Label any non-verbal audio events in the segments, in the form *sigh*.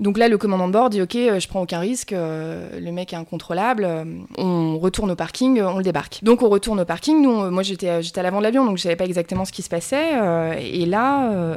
Donc là, le commandant de bord dit Ok, euh, je prends aucun risque, euh, le mec est incontrôlable, euh, on retourne au parking, on le débarque. Donc on retourne au parking, nous, moi j'étais à l'avant de l'avion, donc je savais pas exactement ce qui se passait. et là,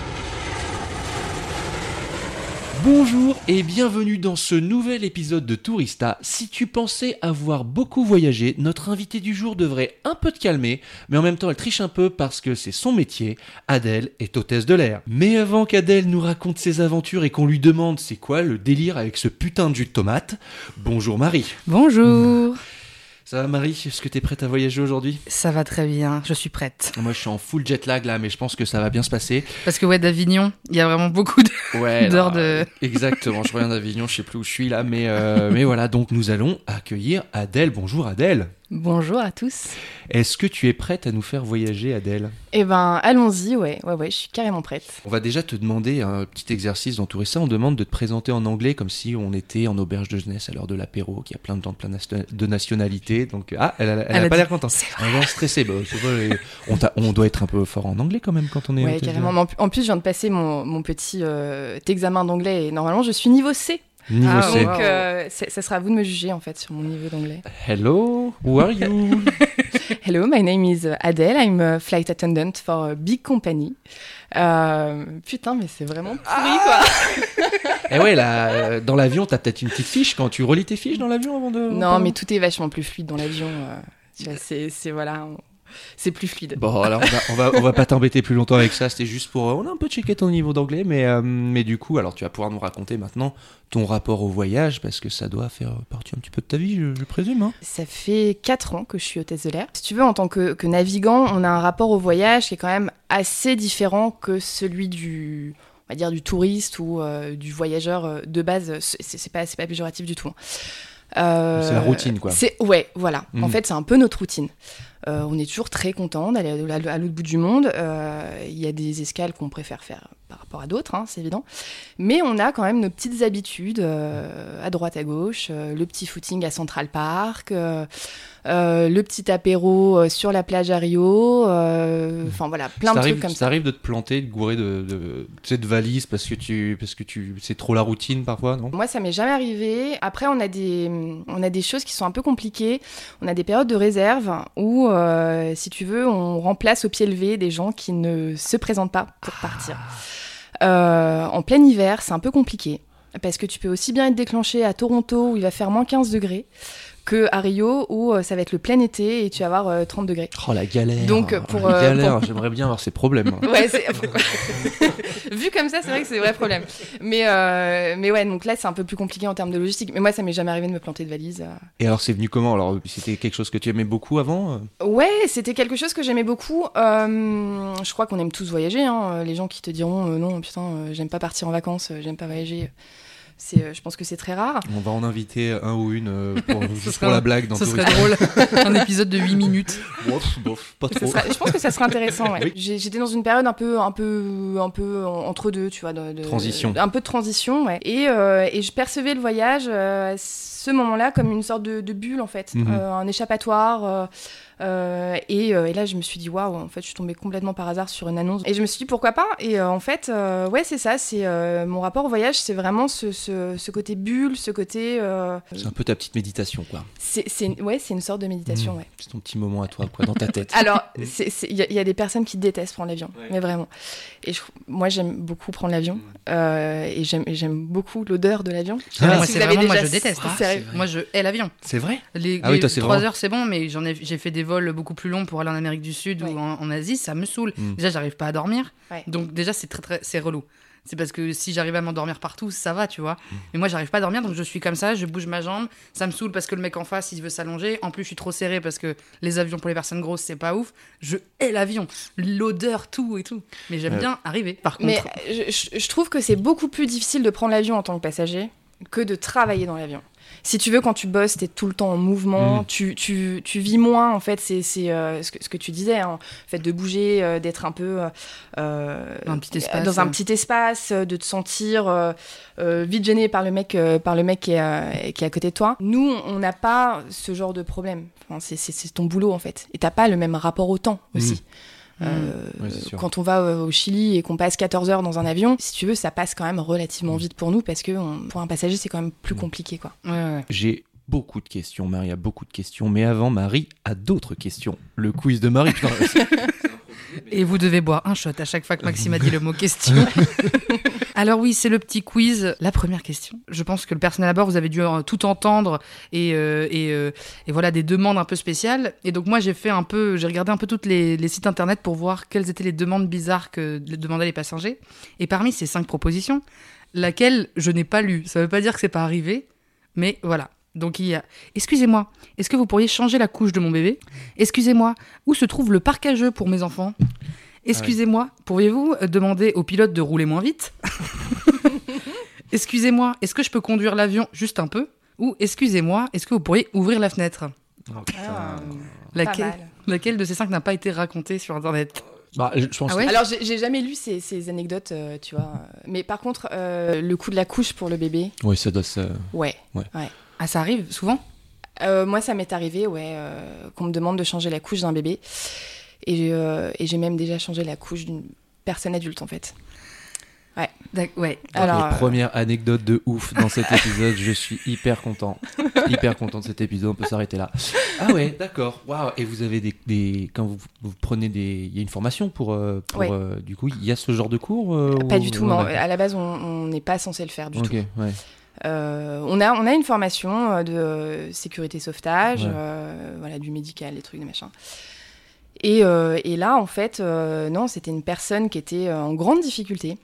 Bonjour et bienvenue dans ce nouvel épisode de Tourista. Si tu pensais avoir beaucoup voyagé, notre invité du jour devrait un peu te calmer, mais en même temps elle triche un peu parce que c'est son métier. Adèle est hôtesse de l'air. Mais avant qu'Adèle nous raconte ses aventures et qu'on lui demande c'est quoi le délire avec ce putain de jus de tomate, bonjour Marie. Bonjour. Ça va Marie? Est-ce que t'es prête à voyager aujourd'hui? Ça va très bien, je suis prête. Moi je suis en full jet lag là, mais je pense que ça va bien se passer. Parce que ouais, d'Avignon, il y a vraiment beaucoup. Ouais, *laughs* D'heures de- Exactement, je reviens d'Avignon, je sais plus où je suis là, mais, euh, mais voilà, donc nous allons accueillir Adèle. Bonjour Adèle. Bonjour à tous. Est-ce que tu es prête à nous faire voyager Adèle? Eh ben, allons-y, ouais, ouais, ouais, je suis carrément prête. On va déjà te demander un petit exercice tout ça. On demande de te présenter en anglais comme si on était en auberge de jeunesse à l'heure de l'apéro, qu'il y a plein de gens de plein de nationalités. Donc, ah, elle, elle, Elle a a pas l'air contente. c'est Elle l'air stressée. Bah, on, doit être un peu fort en anglais quand même quand on est Ouais, carrément. En en plus, je viens de passer mon, mon petit euh, examen d'anglais et normalement, je suis niveau C. Niveau Ah, C. Donc, euh, ça sera à vous de me juger en fait sur mon niveau d'anglais. Hello, who are you? *laughs* Hello, my name is Adele. I'm a flight attendant for a big company. Euh, putain, mais c'est vraiment pourri quoi. Eh ouais, là, euh, dans l'avion, t'as peut-être une petite fiche quand tu relis tes fiches dans l'avion avant de. Non, mais tout est vachement plus fluide dans l'avion. euh, tu vois, c'est, c'est voilà, on- c'est plus fluide. Bon, alors on va, on va, on va pas t'embêter plus longtemps avec ça. C'était juste pour. euh, On a un peu checké ton niveau d'anglais, mais, euh, mais du coup, alors tu vas pouvoir nous raconter maintenant ton rapport au voyage parce que ça doit faire partie un petit peu de ta vie, je, je présume. Hein Ça fait 4 ans que je suis hôtesse de l'air. Si tu veux, en tant que, que navigant, on a un rapport au voyage qui est quand même assez différent que celui du, on va dire, du touriste ou euh, du voyageur euh, de base. C'est, pas, c'est pas péjoratif du tout. hein. Euh, C'est la routine, quoi. C'est ouais, voilà. En Mhm. fait, c'est un peu notre routine. Euh, on est toujours très content d'aller à, l'autre bout du monde. Euh, Il y a des escales qu'on préfère faire par rapport à d'autres, hein, c'est évident. Mais on a quand même nos petites habitudes euh, à droite, à gauche. euh, le petit footing à Central Park, euh, le petit apéro sur la plage à Rio. Enfin voilà, plein ça de arrive, trucs comme ça ça. arrive de te planter, de gourer de, de, valises parce que tu, parce que tu, c'est trop la routine parfois, non? Moi, ça m'est jamais arrivé. Après, on a des, on a des choses qui sont un peu compliquées. On a des périodes de réserve où, si tu veux, on remplace au pied levé des gens qui ne se présentent pas pour partir. Euh, en plein hiver, c'est un peu compliqué. Parce que tu peux aussi bien être déclenché à Toronto où il va faire moins 15 degrés que à Rio où euh, ça va être le plein été et tu vas avoir euh, 30 degrés. Oh la galère. Donc, Oh, pour, la euh, galère. J'aimerais bien avoir ces problèmes. *laughs* Ouais, c'est... *laughs* Vu comme ça, c'est vrai que c'est des vrais problèmes. Mais, euh, mais ouais, donc là, c'est un peu plus compliqué en termes de logistique. Mais moi, ça m'est jamais arrivé de me planter de valise. euh. Et alors c'est venu comment? Alors c'était quelque chose que tu aimais beaucoup avant euh? Ouais, c'était quelque chose que j'aimais beaucoup. Euh, je crois qu'on aime tous voyager. hein. Les gens qui te diront euh, non, putain, euh, j'aime pas partir en vacances, euh, j'aime pas voyager. Euh, je pense que c'est très rare. On va en inviter un ou une euh, pour, *laughs* juste pour la blague dans Ce serait drôle. *laughs* un épisode de 8 minutes. Bof, bof, pas Ça trop. serait- je pense que ça serait intéressant. ouais. Oui. J'ai- J'étais dans une période un peu, un peu, un peu en- entre deux, tu vois. de- de- Transition. Un peu de transition, ouais. Et, euh, et je percevais le voyage euh, à ce moment-là comme une sorte de, de bulle en fait, Mhm. Euh, un échappatoire. Euh, euh, et, euh, et là, je me suis dit waouh, en fait, je suis tombée complètement par hasard sur une annonce. Et je me suis dit pourquoi pas. Et euh, en fait, euh, ouais, c'est ça. C'est euh, mon rapport au voyage, c'est vraiment ce, ce, ce côté bulle, ce côté. euh, C'est un peu ta petite méditation quoi. c'est, c'est- ouais, c'est une sorte de méditation, Mmh. ouais. C'est ton petit moment à toi quoi dans ta tête. *laughs* Alors, il y, a- il y a des personnes qui détestent prendre l'avion, mais vraiment. Et je- moi, j'aime beaucoup prendre l'avion. euh, et j'aime beaucoup l'odeur de l'avion. Ah, moi, si moi, je déteste. c'est- c'est vrai. Moi, je hais l'avion. C'est vrai Les, Ah oui, les toi, c'est 3 vraiment- heures, c'est bon, mais j'en ai, j'ai fait des vols beaucoup plus longs pour aller en Amérique du Sud Ouais. ou en, en Asie, ça me saoule. Mm. Déjà, j'arrive pas à dormir. Ouais. Donc, déjà, c'est très, très, c'est relou. C'est parce que si j'arrive à m'endormir partout, ça va, tu vois. Mais moi, j'arrive pas à dormir, donc je suis comme ça, je bouge ma jambe. Ça me saoule parce que le mec en face, il veut s'allonger. En plus, je suis trop serré parce que les avions pour les personnes grosses, c'est pas ouf. Je hais l'avion. L'odeur, tout et tout. Mais j'aime bien arriver. Par contre, Mais je trouve que c'est beaucoup plus difficile de prendre l'avion en tant que passager que de travailler dans l'avion. Si tu veux, quand tu bosses, t'es tout le temps en mouvement, Mm. tu, tu, tu vis moins, en fait, c'est c'est, euh, ce, que, ce que tu disais, hein, le fait de bouger, euh, d'être un peu... euh, euh, Dans un petit espace, Dans un petit espace, de te sentir euh, euh, vite gêné par le mec, euh, par le mec qui, est, euh, qui est à côté de toi. Nous, on n'a pas ce genre de problème. Enfin, c'est- c'est c'est ton boulot, en fait. Et t'as pas le même rapport au temps, aussi. Mm. Euh, sûr. quand on va au Chili et qu'on passe 14 heures dans un avion, si tu veux, ça passe quand même relativement vite pour nous parce que on- pour un passager, c'est quand même plus Mm. compliqué, quoi. Ouais, ouais. J'ai beaucoup de questions, Marie a beaucoup de questions, mais avant, Marie a d'autres questions. Le quiz de Marie, *laughs* putain, Et vous devez boire un shot à chaque fois que Maxime a dit le mot question. *laughs* Alors oui, c'est le petit quiz. La première question. Je pense que le personnel à bord, vous avez dû euh, tout entendre et, euh, euh, et voilà des demandes un peu spéciales. Et donc moi, j'ai fait un peu, j'ai regardé un peu toutes les, sites internet pour voir quelles étaient les demandes bizarres que demandaient les passagers. Et parmi ces cinq propositions, laquelle je n'ai pas lue. Ça veut pas dire que c'est pas arrivé, mais voilà. Donc il y a Excusez-moi, est-ce que vous pourriez changer la couche de mon bébé? Excusez-moi, où se trouve le parc pour mes enfants? Excusez-moi, pourriez-vous euh, demander au pilote de rouler moins vite *laughs* Excusez-moi, est-ce que je peux conduire l'avion juste un peu Ou excusez-moi, est-ce que vous pourriez ouvrir la fenêtre Oh, putain. laquelle, laquelle de ces cinq n'a pas été racontée sur Internet Bah, je pense Ah ouais Alors, j'ai jamais lu ces, ces anecdotes, euh, tu vois. Mais par contre, euh, le coup de la couche pour le bébé, Oui, ça doit se... ouais. Ah, ça arrive souvent Euh, moi, ça m'est arrivé, ouais, euh, qu'on me demande de changer la couche d'un bébé. Et, euh, et j'ai même déjà changé la couche d'une personne adulte, en fait. D'ac- Ouais. Alors, Les premières anecdotes de ouf dans cet *laughs* épisode, je suis hyper content. Hyper content de cet épisode, on peut s'arrêter là. Ah ouais, d'accord. Waouh. Et vous avez des, des- quand vous, vous prenez des, il y a une formation pour, euh, pour Ouais. euh, du coup, il y a ce genre de cours euh, Pas ou- du tout, ou- non. À la base, on- n'est pas censé le faire du Ok, tout. ouais. Euh, on, a, on a une formation euh, de euh, sécurité sauvetage, Ouais. euh, voilà, du médical, des trucs, des machins. Et, euh, et là, en fait, euh, non, c'était une personne qui était euh, en grande difficulté.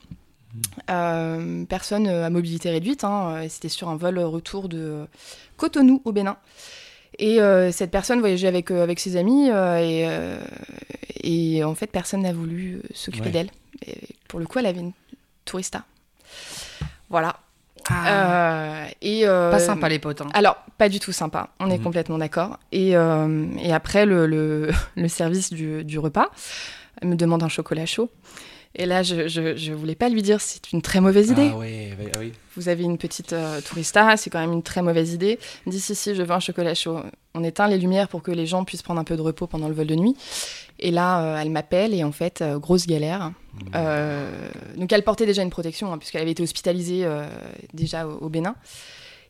Euh, personne à mobilité réduite. hein, c'était sur un vol retour de Cotonou au Bénin. Et cette personne voyageait avec, avec ses amis et, et en fait, personne n'a voulu s'occuper Ouais. d'elle. Pour le coup, elle avait une tourista. Voilà. Ah, Euh, et, euh, pas sympa les potes. hein. Alors, pas du tout sympa, on est Mhm. complètement d'accord. Et, euh, et après, le, le, *laughs* le service du, du repas me demande un chocolat chaud. Et là, je, je, je voulais pas lui dire c'est une très mauvaise idée. Ah ah oui. Vous avez une petite euh, tourista, c'est quand même une très mauvaise idée. Il me dit si, si, je veux un chocolat chaud. On éteint les lumières pour que les gens puissent prendre un peu de repos pendant le vol de nuit. Et là, euh, elle m'appelle et en fait, euh, grosse galère. Euh, donc elle portait déjà une protection hein, puisqu'elle avait été hospitalisée euh, déjà au, au Bénin.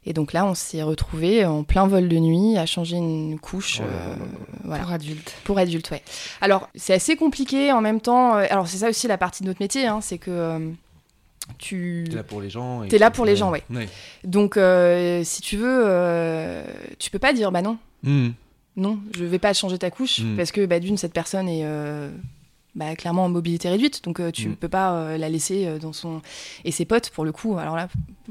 Et donc là, on s'est retrouvés en plein vol de nuit à changer une couche. Oh euh, voilà. Pour adultes. Pour adultes, ouais. Alors, c'est assez compliqué en même temps. euh, alors, c'est ça aussi la partie de notre métier, hein, c'est que euh, tu. T'es là pour les gens. et T'es là pour les gens, ouais. Donc, euh, si tu veux, euh, tu peux pas dire, bah non, Mhm. non, je vais pas changer ta couche, Mm. parce que, bah, d'une, cette personne est euh, bah, clairement en mobilité réduite, donc euh, tu Mm. peux pas euh, la laisser euh, dans son. Et ses potes, pour le coup, alors là,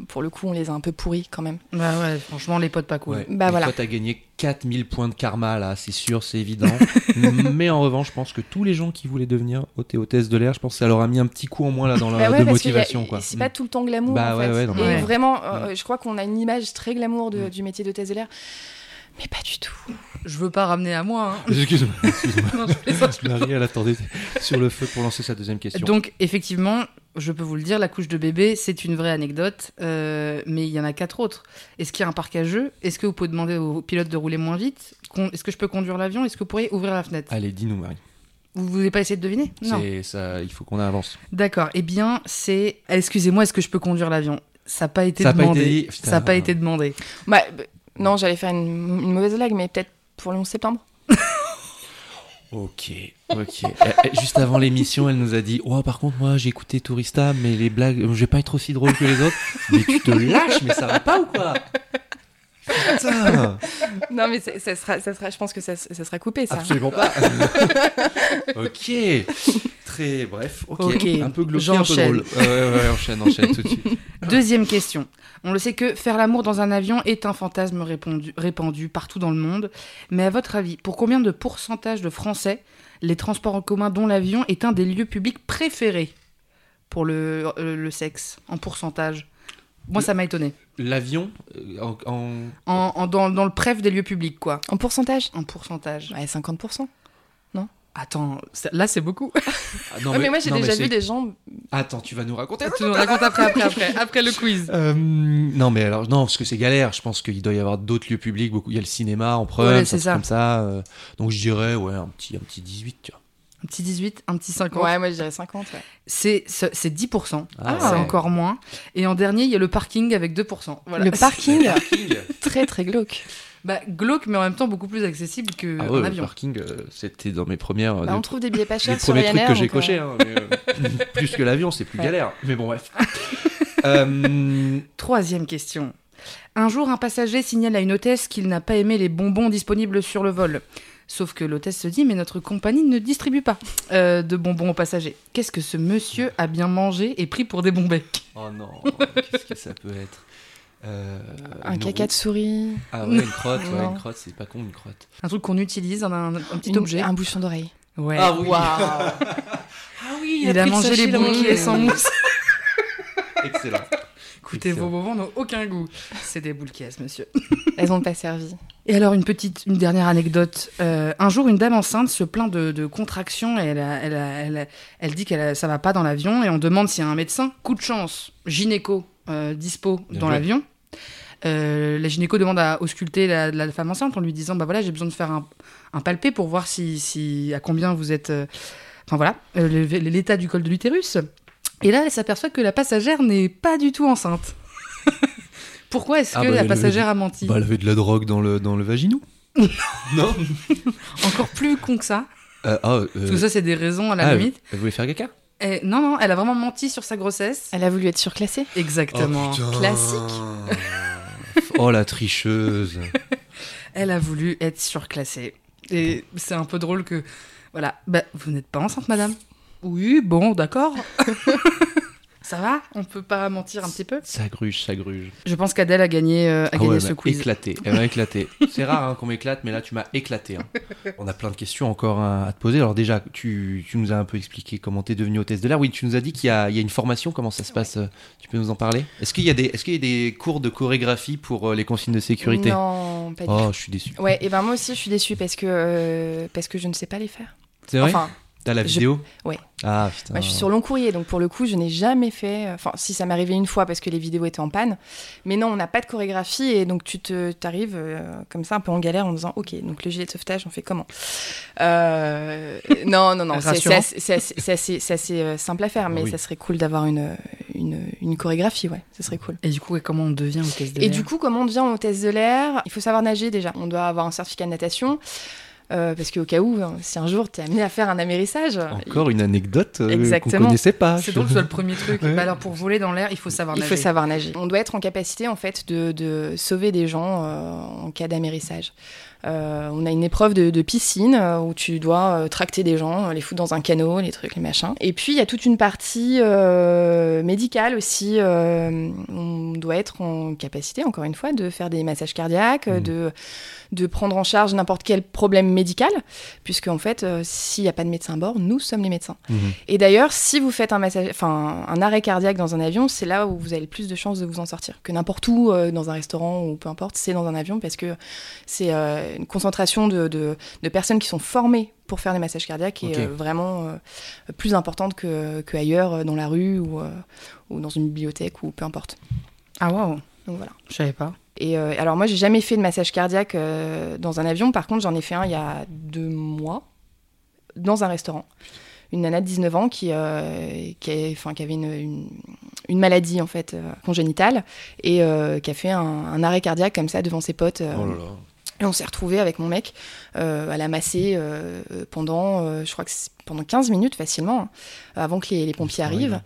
pour le coup, on les a un peu pourris quand même. Bah ouais, franchement, les potes pas cool. Ouais. Bah voilà. Toi, t'as gagné 4000 points de karma, là, c'est sûr, c'est évident. *laughs* Mais en revanche, je pense que tous les gens qui voulaient devenir hôte et hôtesse de l'air, je pense que ça leur a mis un petit coup en moins là dans la Bah ouais, de motivation, quoi. C'est pas tout le temps glamour. Bah en ouais, fait. ouais, non, Et vraiment, euh, je crois qu'on a une image très glamour de- Mm. du métier d'hôtesse de l'air. Mais pas du tout. Je veux pas ramener à moi. hein. Excuse-moi. Marie, elle attendait sur le feu pour lancer sa deuxième question. Donc, effectivement, je peux vous le dire, la couche de bébé, c'est une vraie anecdote, euh, mais il y en a quatre autres. Est-ce qu'il y a un parc à jeux? Est-ce que vous pouvez demander au pilote de rouler moins vite? Est-ce que je peux conduire l'avion? Est-ce que vous pourriez ouvrir la fenêtre? Allez, dis-nous, Marie. Vous voulez pas essayer de deviner? Non. C'est ça, il faut qu'on avance. D'accord. Eh bien, c'est. Excusez-moi, est-ce que je peux conduire l'avion? Ça n'a pas été Ça a pas demandé. été dit. Putain. Ça n'a pas été demandé. Bah, non, j'allais faire une, une mauvaise blague, mais peut-être pour le 11 septembre. Ok, ok. Eh, eh, Juste avant l'émission, elle nous a dit Oh, par contre, moi j'ai écouté Tourista, mais les blagues, je vais pas être aussi drôle que les autres. Mais tu te lâches, mais ça va pas ou quoi? Putain Non, mais ça, ça sera, ça sera, je pense que ça, ça sera coupé, ça. Absolument pas. *laughs* ok. Très bref. Ok. Un peu glauque, un peu j'enchaîne. drôle. Ouais, ouais, ouais, enchaîne, enchaîne tout de suite. *laughs* Deuxième question. On le sait que faire l'amour dans un avion est un fantasme répandu, répandu partout dans le monde. Mais à votre avis, pour combien de pourcentage de Français les transports en commun, dont l'avion, est un des lieux publics préférés pour le, euh, le sexe, en pourcentage? Moi, ça m'a étonné. L'avion, euh, en, en- En, en- dans, dans le préf des lieux publics, quoi. En pourcentage? En pourcentage. Ouais, 50%. Attends, ça- là, c'est beaucoup. Ah, non, *laughs* Ouais, mais, moi, j'ai déjà vu des gens. Attends, tu vas nous raconter tu nous racontes après, après, *laughs* après, après le quiz. Euh, non, mais alors, non, parce que c'est galère. Je pense qu'il doit y avoir d'autres lieux publics. Beaucoup. Il y a le cinéma en preuve, Ouais, truc ça. comme ça. euh, donc je dirais, ouais, un petit, un petit 18, tu vois. Un petit 18, un petit 50. Ouais, moi, je dirais 50. ouais. C'est c'est c'est 10%. Ah, c'est ouais. encore moins. Et en dernier, il y a le parking avec 2%. Voilà. Le *laughs* parking, Parking. très très glauque. Bah, glauque, mais en même temps beaucoup plus accessible qu'un Ah ouais, le avion. parking, euh, c'était dans mes premières. Bah, euh, on trouve des billets pas les chers sur premiers trucs que j'ai donc, euh, cochés. hein, mais, euh, *laughs* plus que l'avion, c'est plus Ouais. galère. Mais bon, bref. *laughs* Euh, Troisième question. Un jour, un passager signale à une hôtesse qu'il n'a pas aimé les bonbons disponibles sur le vol. Sauf que l'hôtesse se dit, mais notre compagnie ne distribue pas euh, de bonbons aux passagers. Qu'est-ce que ce monsieur a bien mangé et pris pour des bonbons Oh non, qu'est-ce que ça peut être? Euh, Un caca roue- de souris. Ah ouais, une crotte, *laughs* ouais, une crotte, c'est pas con, une crotte. Un truc qu'on utilise, un, un- un petit Une- objet. Un bouchon d'oreille. Ouais. Ah oui. Waouh *laughs* Ah oui, Il a mangé les bouquets sans mousse. *laughs* Excellent. Écoutez, vos bonbons n'ont aucun goût. C'est des boules caisses, monsieur. Elles ont pas servi. Et alors, une petite, une dernière anecdote. Euh, un jour, une dame enceinte se plaint de, de contractions et elle, a- elle, a- elle, a- elle dit que ça va pas dans l'avion et on demande s'il y a un médecin. Coup de chance, gynéco euh, dispo Bien dans l'avion. Euh, la gynéco demande à ausculter la, la femme enceinte en lui disant bah voilà j'ai besoin de faire un, un palpé pour voir si, si à combien vous êtes euh, enfin voilà euh, l'état du col de l'utérus. Et là elle s'aperçoit que la passagère n'est pas du tout enceinte. *laughs* Pourquoi est-ce Ah que bah, la avait passagère a menti Bah, elle avait de la drogue dans le, dans le vaginou. *laughs* non. Encore plus con que ça. Ah, que ça, c'est des raisons à la ah, limite. Elle voulait faire caca Et non, non, elle a vraiment menti sur sa grossesse. Elle a voulu être surclassée. Exactement. Classique. *laughs* oh la tricheuse. *laughs* elle a voulu être surclassée. Et c'est un peu drôle que. Voilà. Bah, vous n'êtes pas enceinte, madame? Oui, bon, d'accord. *laughs* ça va? On peut pas mentir un petit peu? Ça gruge, ça gruge. Je pense qu'Adèle a gagné, euh, a Ah gagné ce quiz. éclaté. Elle m'a éclaté. *laughs* C'est rare hein, qu'on m'éclate, mais là tu m'as éclaté. hein. On a plein de questions encore à, à te poser. Alors déjà, tu, tu nous as un peu expliqué comment tu es devenu hôtesse de l'air. Oui, tu nous as dit qu'il y, a il y a une formation. Comment ça se passe? Tu peux nous en parler? Est-ce qu'il y, a des- est-ce qu'il y a des cours de chorégraphie pour euh, les consignes de sécurité? Non, pas du Oh, je suis déçu. tout. Ouais, et ben moi aussi je suis déçue parce que euh, parce que je ne sais pas les faire. C'est vrai? Enfin, T'as la je- vidéo ouais. Ah putain. moi je suis sur long courrier, donc pour le coup je n'ai jamais fait. Enfin, si ça m'est arrivé une fois parce que les vidéos étaient en panne, mais non, on n'a pas de chorégraphie et donc tu te t'arrives euh, comme ça un peu en galère en disant ok, donc le gilet de sauvetage on fait comment? Euh, Non, non, non, c'est assez, euh, simple à faire, mais Ah oui. ça serait cool d'avoir une, une une chorégraphie, ouais, ça serait cool. Et du coup, comment on devient hôtesse de Et l'air? du coup, comment on devient hôtesse de l'air? Il faut savoir nager déjà. On doit avoir un certificat de natation. Euh, parce qu'au cas où, hein, si un jour tu es amené à faire un amérissage, Encore une anecdote euh, qu'on Exactement. connaissait pas. c'est drôle que ce soit le premier truc. *laughs* Ouais. Bah alors, pour voler dans l'air, il faut savoir il nager. faut savoir nager. On doit être en capacité en fait de, de sauver des gens euh, en cas d'amérissage. Euh, on a une épreuve de, de piscine euh, où tu dois euh, tracter des gens, euh, les foutre dans un canot, les trucs, les machins. Et puis il y a toute une partie euh, médicale aussi. euh, on doit être en capacité, encore une fois, de faire des massages cardiaques, euh, Mhm. de, de prendre en charge n'importe quel problème médical, puisque en fait, euh, s'il n'y a pas de médecin à bord, nous sommes les médecins. Mhm. Et d'ailleurs, si vous faites un, massage, enfin, un arrêt cardiaque dans un avion, c'est là où vous avez le plus de chances de vous en sortir. Que n'importe où, euh, dans un restaurant ou peu importe, c'est dans un avion parce que c'est euh, une concentration de, de- de personnes qui sont formées pour faire des massages cardiaques Ok. est euh, vraiment euh, plus importante que, que ailleurs, dans la rue ou, euh, ou dans une bibliothèque ou peu importe. Ah, waouh. Donc voilà. Je savais pas. Et euh, alors moi, j'ai jamais fait de massage cardiaque euh, dans un avion. Par contre, j'en ai fait un il y a deux mois dans un restaurant. Une nana de 19 ans qui, euh, qui, enfin, qui avait une, une, une maladie en fait congénitale et qui a fait un, un arrêt cardiaque comme ça devant ses potes. Oh là là. et on s'est retrouvés avec mon mec à la masser pendant, je crois que pendant 15 minutes facilement, hein, avant que les, les pompiers arrivent.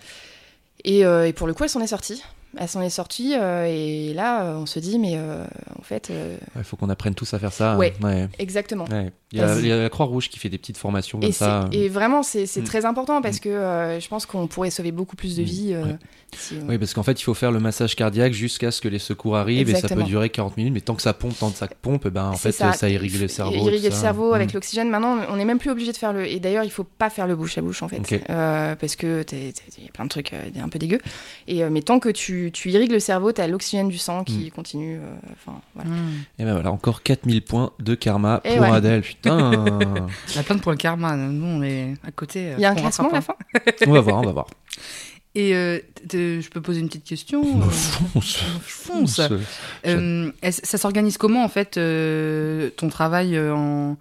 et pour le coup, elle s'en est sortie. Elle s'en est sortie euh, et là, euh, on se dit, mais euh, en fait, euh, Il faut qu'on apprenne tous à faire ça. Ouais. ouais. exactement. Ouais. Il, y a, Vas-y. il y a la Croix-Rouge qui fait des petites formations comme Et, ça. et vraiment, c'est Mm. très important parce Mm. que euh, je pense qu'on pourrait sauver beaucoup plus de Mm. vies. euh, Ouais. si on- Oui, parce qu'en fait, il faut faire le massage cardiaque jusqu'à ce que les secours arrivent et ça peut durer 40 minutes, mais tant que ça pompe, tant que ça pompe, eh ben, en fait, C'est ça, irrigue le cerveau. Irriguer tout le ça. cerveau avec l'oxygène. Maintenant, on n'est même plus obligé de faire le. Et d'ailleurs, il faut pas faire le bouche à bouche en fait. Euh, parce que il y a plein de trucs euh, un peu dégueux. Et euh, mais tant que tu irrigues le cerveau, tu as l'oxygène du sang qui Mm. continue. euh, Enfin, voilà. Et ben voilà, encore 4000 points de karma Et pour ouais. Adèle. Putain. *laughs* Il y a plein de pour le karma. Nous, on est à côté. Il y a un on classement à la rattrape, fin *laughs* on va voir, on va voir. hein. Et euh, je peux poser une petite question On euh, fonce. fonce. Fonce. Euh, ça s'organise comment en fait euh, ton travail euh, en...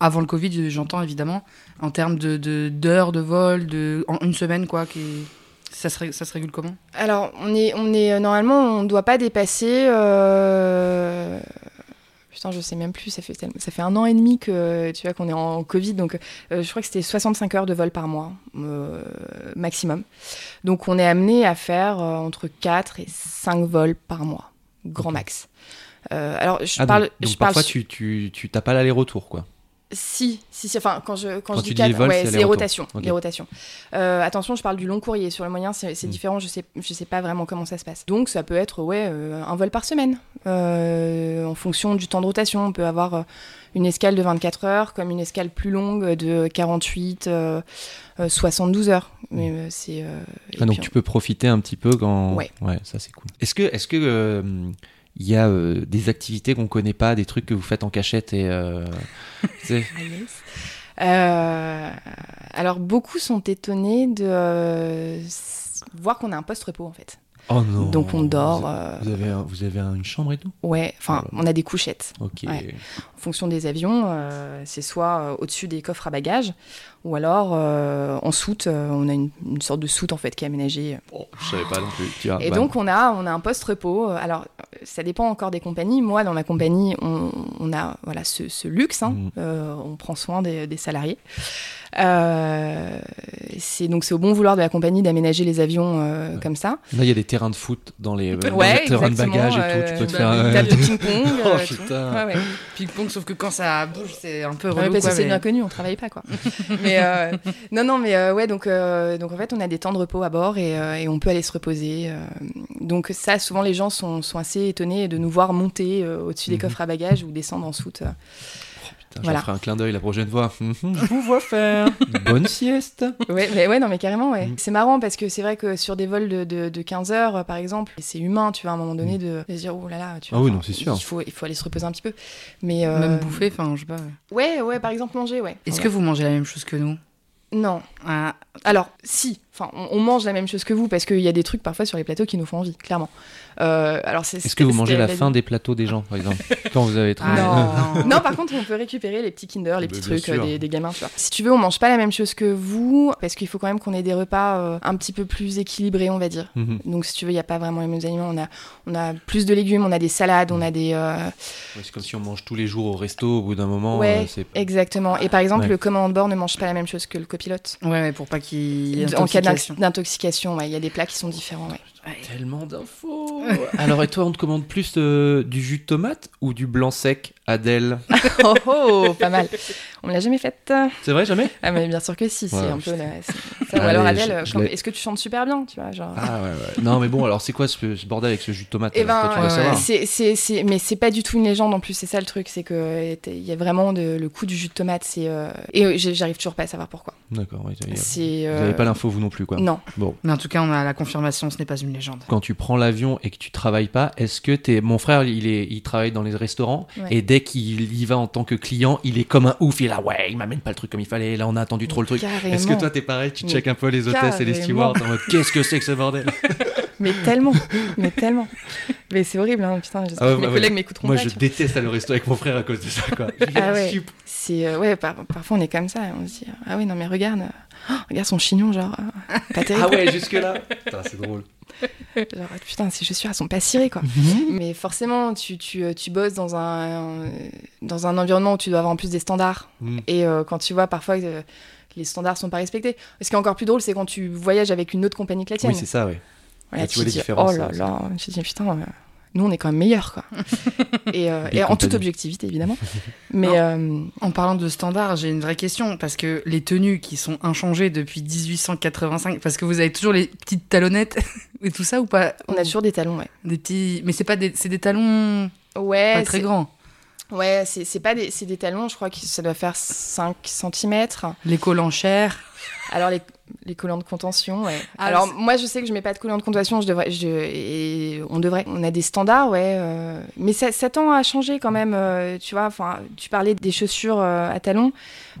avant le Covid, j'entends évidemment, en termes de de- d'heures de, vol, de en une semaine quoi, qui ça se, ça se régule comment? Alors, on est, on est euh, normalement, on ne doit pas dépasser. euh, Putain, je sais même plus. Ça fait, ça fait un an et demi que tu vois qu'on est en Covid, donc euh, je crois que c'était 65 heures de vol par mois euh, maximum. Donc, on est amené à faire euh, entre 4 et 5 vols par mois, grand max. Alors, je Ah, parle, donc, donc je parle parfois tu, tu, tu t'as pas l'aller-retour quoi. Si, si, si, enfin, quand je, quand Quand je dis dis quatre, vol, ouais, c'est c'est les rotations. Ok. Les rotations. Euh, attention, je parle du long courrier. Sur le moyen, c'est c'est Mm. différent, je sais, je sais pas vraiment comment ça se passe. Donc, ça peut être, ouais, euh, un vol par semaine. Euh, en fonction du temps de rotation, on peut avoir une escale de 24 heures, comme une escale plus longue de 48, euh, euh, 72 heures. Mais c'est. et Ah, donc tu peux profiter un petit peu quand. Ouais. ça c'est cool. Est-ce que, est-ce que il y a euh, des activités qu'on connaît pas, des trucs que vous faites en cachette et euh, *laughs* Ah, yes. Euh, alors, beaucoup sont étonnés de euh, voir qu'on a un poste-repos, en fait. Oh non. Donc, on dort. Vous, euh, avez, un- vous avez un- une chambre et tout? Ouais, enfin, Oh on a des couchettes. Ok. Ouais. En fonction des avions, euh, c'est soit euh, au-dessus des coffres à bagages, ou alors euh, en soute, euh, on a une, une sorte de soute en fait qui est aménagée. Oh, je savais pas non plus. Et bah, donc on a, on a un poste repos. Alors euh, ça dépend encore des compagnies. Moi, dans ma compagnie, on, on a voilà ce, ce luxe. hein. Euh, on prend soin des, des salariés. Euh, c'est donc c'est au bon vouloir de la compagnie d'aménager les avions euh, Ouais. comme ça. Là, il y a des terrains de foot dans les, dans Ouais, les terrains de bagages et tout. Tu euh, peux te bah faire. euh, Table de ping-pong. *laughs* Oh euh, putain. Ouais, ouais. Ping-pong, sauf que quand ça bouge, c'est un peu Ouais, relou. parce que c'est mais- bien connu, on travaille pas quoi. *laughs* mais euh, non, non, mais euh, ouais, donc, euh, donc en fait, on a des temps de repos à bord et, euh, et on peut aller se reposer. euh. donc ça, souvent, les gens sont, sont assez étonnés de nous voir monter euh, au-dessus des Mhm. coffres à bagages ou descendre en soute. euh. Putain, je Voilà. ferai un clin d'œil la prochaine fois. *laughs* *laughs* Je vous vois faire. Bonne sieste. Ouais, mais ouais, non, mais carrément, ouais. Mhm. C'est marrant parce que c'est vrai que sur des vols de, de, de 15 heures, par exemple, c'est humain, tu vois, à un moment donné, de, de se dire, oh là là, tu Mhm. Ah vois, oui, non, c'est sûr. Il faut, il faut aller se reposer un petit peu. Mais, euh, Même bouffer, enfin, je sais pas. Ouais, ouais, par exemple, manger, ouais. Est-ce que vous mangez la même chose que nous? Non. Ah, Alors, si, enfin, on, on mange la même chose que vous parce qu'il y a des trucs parfois sur les plateaux qui nous font envie, clairement. Euh, alors, c'est. Est-ce que vous mangez la vie. fin des plateaux des gens, par exemple, *laughs* quand vous avez travaillé Non. non. *laughs* non, par contre, on peut récupérer les petits Kinder, les petits trucs euh, des, des gamins, tu vois. Si tu veux, on mange pas la même chose que vous parce qu'il faut quand même qu'on ait des repas euh, un petit peu plus équilibrés, on va dire. Mhm. Donc, si tu veux, il n'y a pas vraiment les mêmes aliments. On a, on a plus de légumes, on a des salades, on a des. euh, Ouais, c'est comme si on mange tous les jours au resto, au bout d'un moment. Ouais, euh, c'est... Exactement. Et par exemple, Ouais. le commandant de bord ne mange pas la même chose que le copilote. Ouais, mais pour pas qu'il y ait En cas d'intox- intoxication. d'intoxication, ouais, il y a des plats qui sont différents. ouais. Tellement d'infos. Alors, et toi, on te commande plus euh, du jus de tomate ou du blanc sec, Adèle *laughs* oh, oh, pas mal. On me l'a jamais faite. C'est vrai, jamais? Ah, mais bien sûr que si, c'est Ouais. un peu. la- c'est- ça. Ou Allez, alors, Adèle, est-ce que tu chantes super bien tu vois, genre... Ah ouais, ouais. Non, mais bon, alors c'est quoi ce, ce bordel avec ce jus de tomate Eh ben, savoir. c'est, c'est, c'est- mais c'est pas du tout une légende en plus, c'est ça le truc, c'est que euh, y a vraiment de- le coup du jus de tomate, c'est euh, et euh, j'arrive toujours pas à savoir pourquoi. D'accord, oui, Vous euh, n'avez pas l'info, vous non plus, quoi. Non, Bon, Mais en tout cas, on a la confirmation, ce n'est pas une légende. quand tu prends l'avion et que tu travailles pas, est-ce que t'es. Mon frère, il, est... il travaille dans les restaurants Ouais. et dès qu'il y va en tant que client, il est comme un ouf. Il est là, ouais, il m'amène pas le truc comme il fallait, là on a attendu trop le truc. Est-ce que toi t'es pareil? Tu checkes un peu les hôtesses et les stewards en mode qu'est-ce que c'est que ce bordel? *laughs* Mais tellement, mais tellement. Mais c'est horrible, hein, putain. J'espère Ah ouais, que mes ouais, collègues ouais. m'écouteront Moi pas. je tu déteste aller au resto avec mon frère à cause de ça quoi. Ah ouais. C'est euh, ouais, par- parfois on est comme ça, on se dit ah oui non mais regarde, euh, oh, regarde son chignon genre euh, pas terrible. Ah ouais, *laughs* jusque là. Putain, c'est drôle. *laughs* Genre, putain, ces chaussures, elles sont pas cirées, quoi. Mais forcément, tu, tu, euh, tu bosses dans un, dans un environnement où tu dois avoir en plus des standards. Mm. Et euh, quand tu vois parfois que les standards sont pas respectés. Ce qui est encore plus drôle, c'est quand tu voyages avec une autre compagnie que la tienne. Oui, c'est ça, oui. Voilà, Là, tu vois les différences, Oh là là, tu dis, putain, euh, nous, on est quand même meilleurs, quoi. *laughs* et euh, et en toute objectivité, évidemment. *laughs* Mais euh, En parlant de standards, j'ai une vraie question parce que les tenues qui sont inchangées depuis 1885, parce que vous avez toujours les petites talonnettes *laughs* et tout ça ou pas on a toujours des talons, ouais. des petits, mais c'est pas des, c'est des talons Ouais, pas très c'est- grands. Ouais, c'est c'est pas des, c'est des talons, je crois que ça doit faire 5 cm. Les collants chers. Alors les, les collants de contention, ouais. Ah, Alors moi je sais que je mets pas de collants de contention, je devrais, je, et on devrait, on a des standards, ouais. euh, mais ça, ça tend à changer quand même, euh, tu vois. Enfin, tu parlais des chaussures euh, à talons.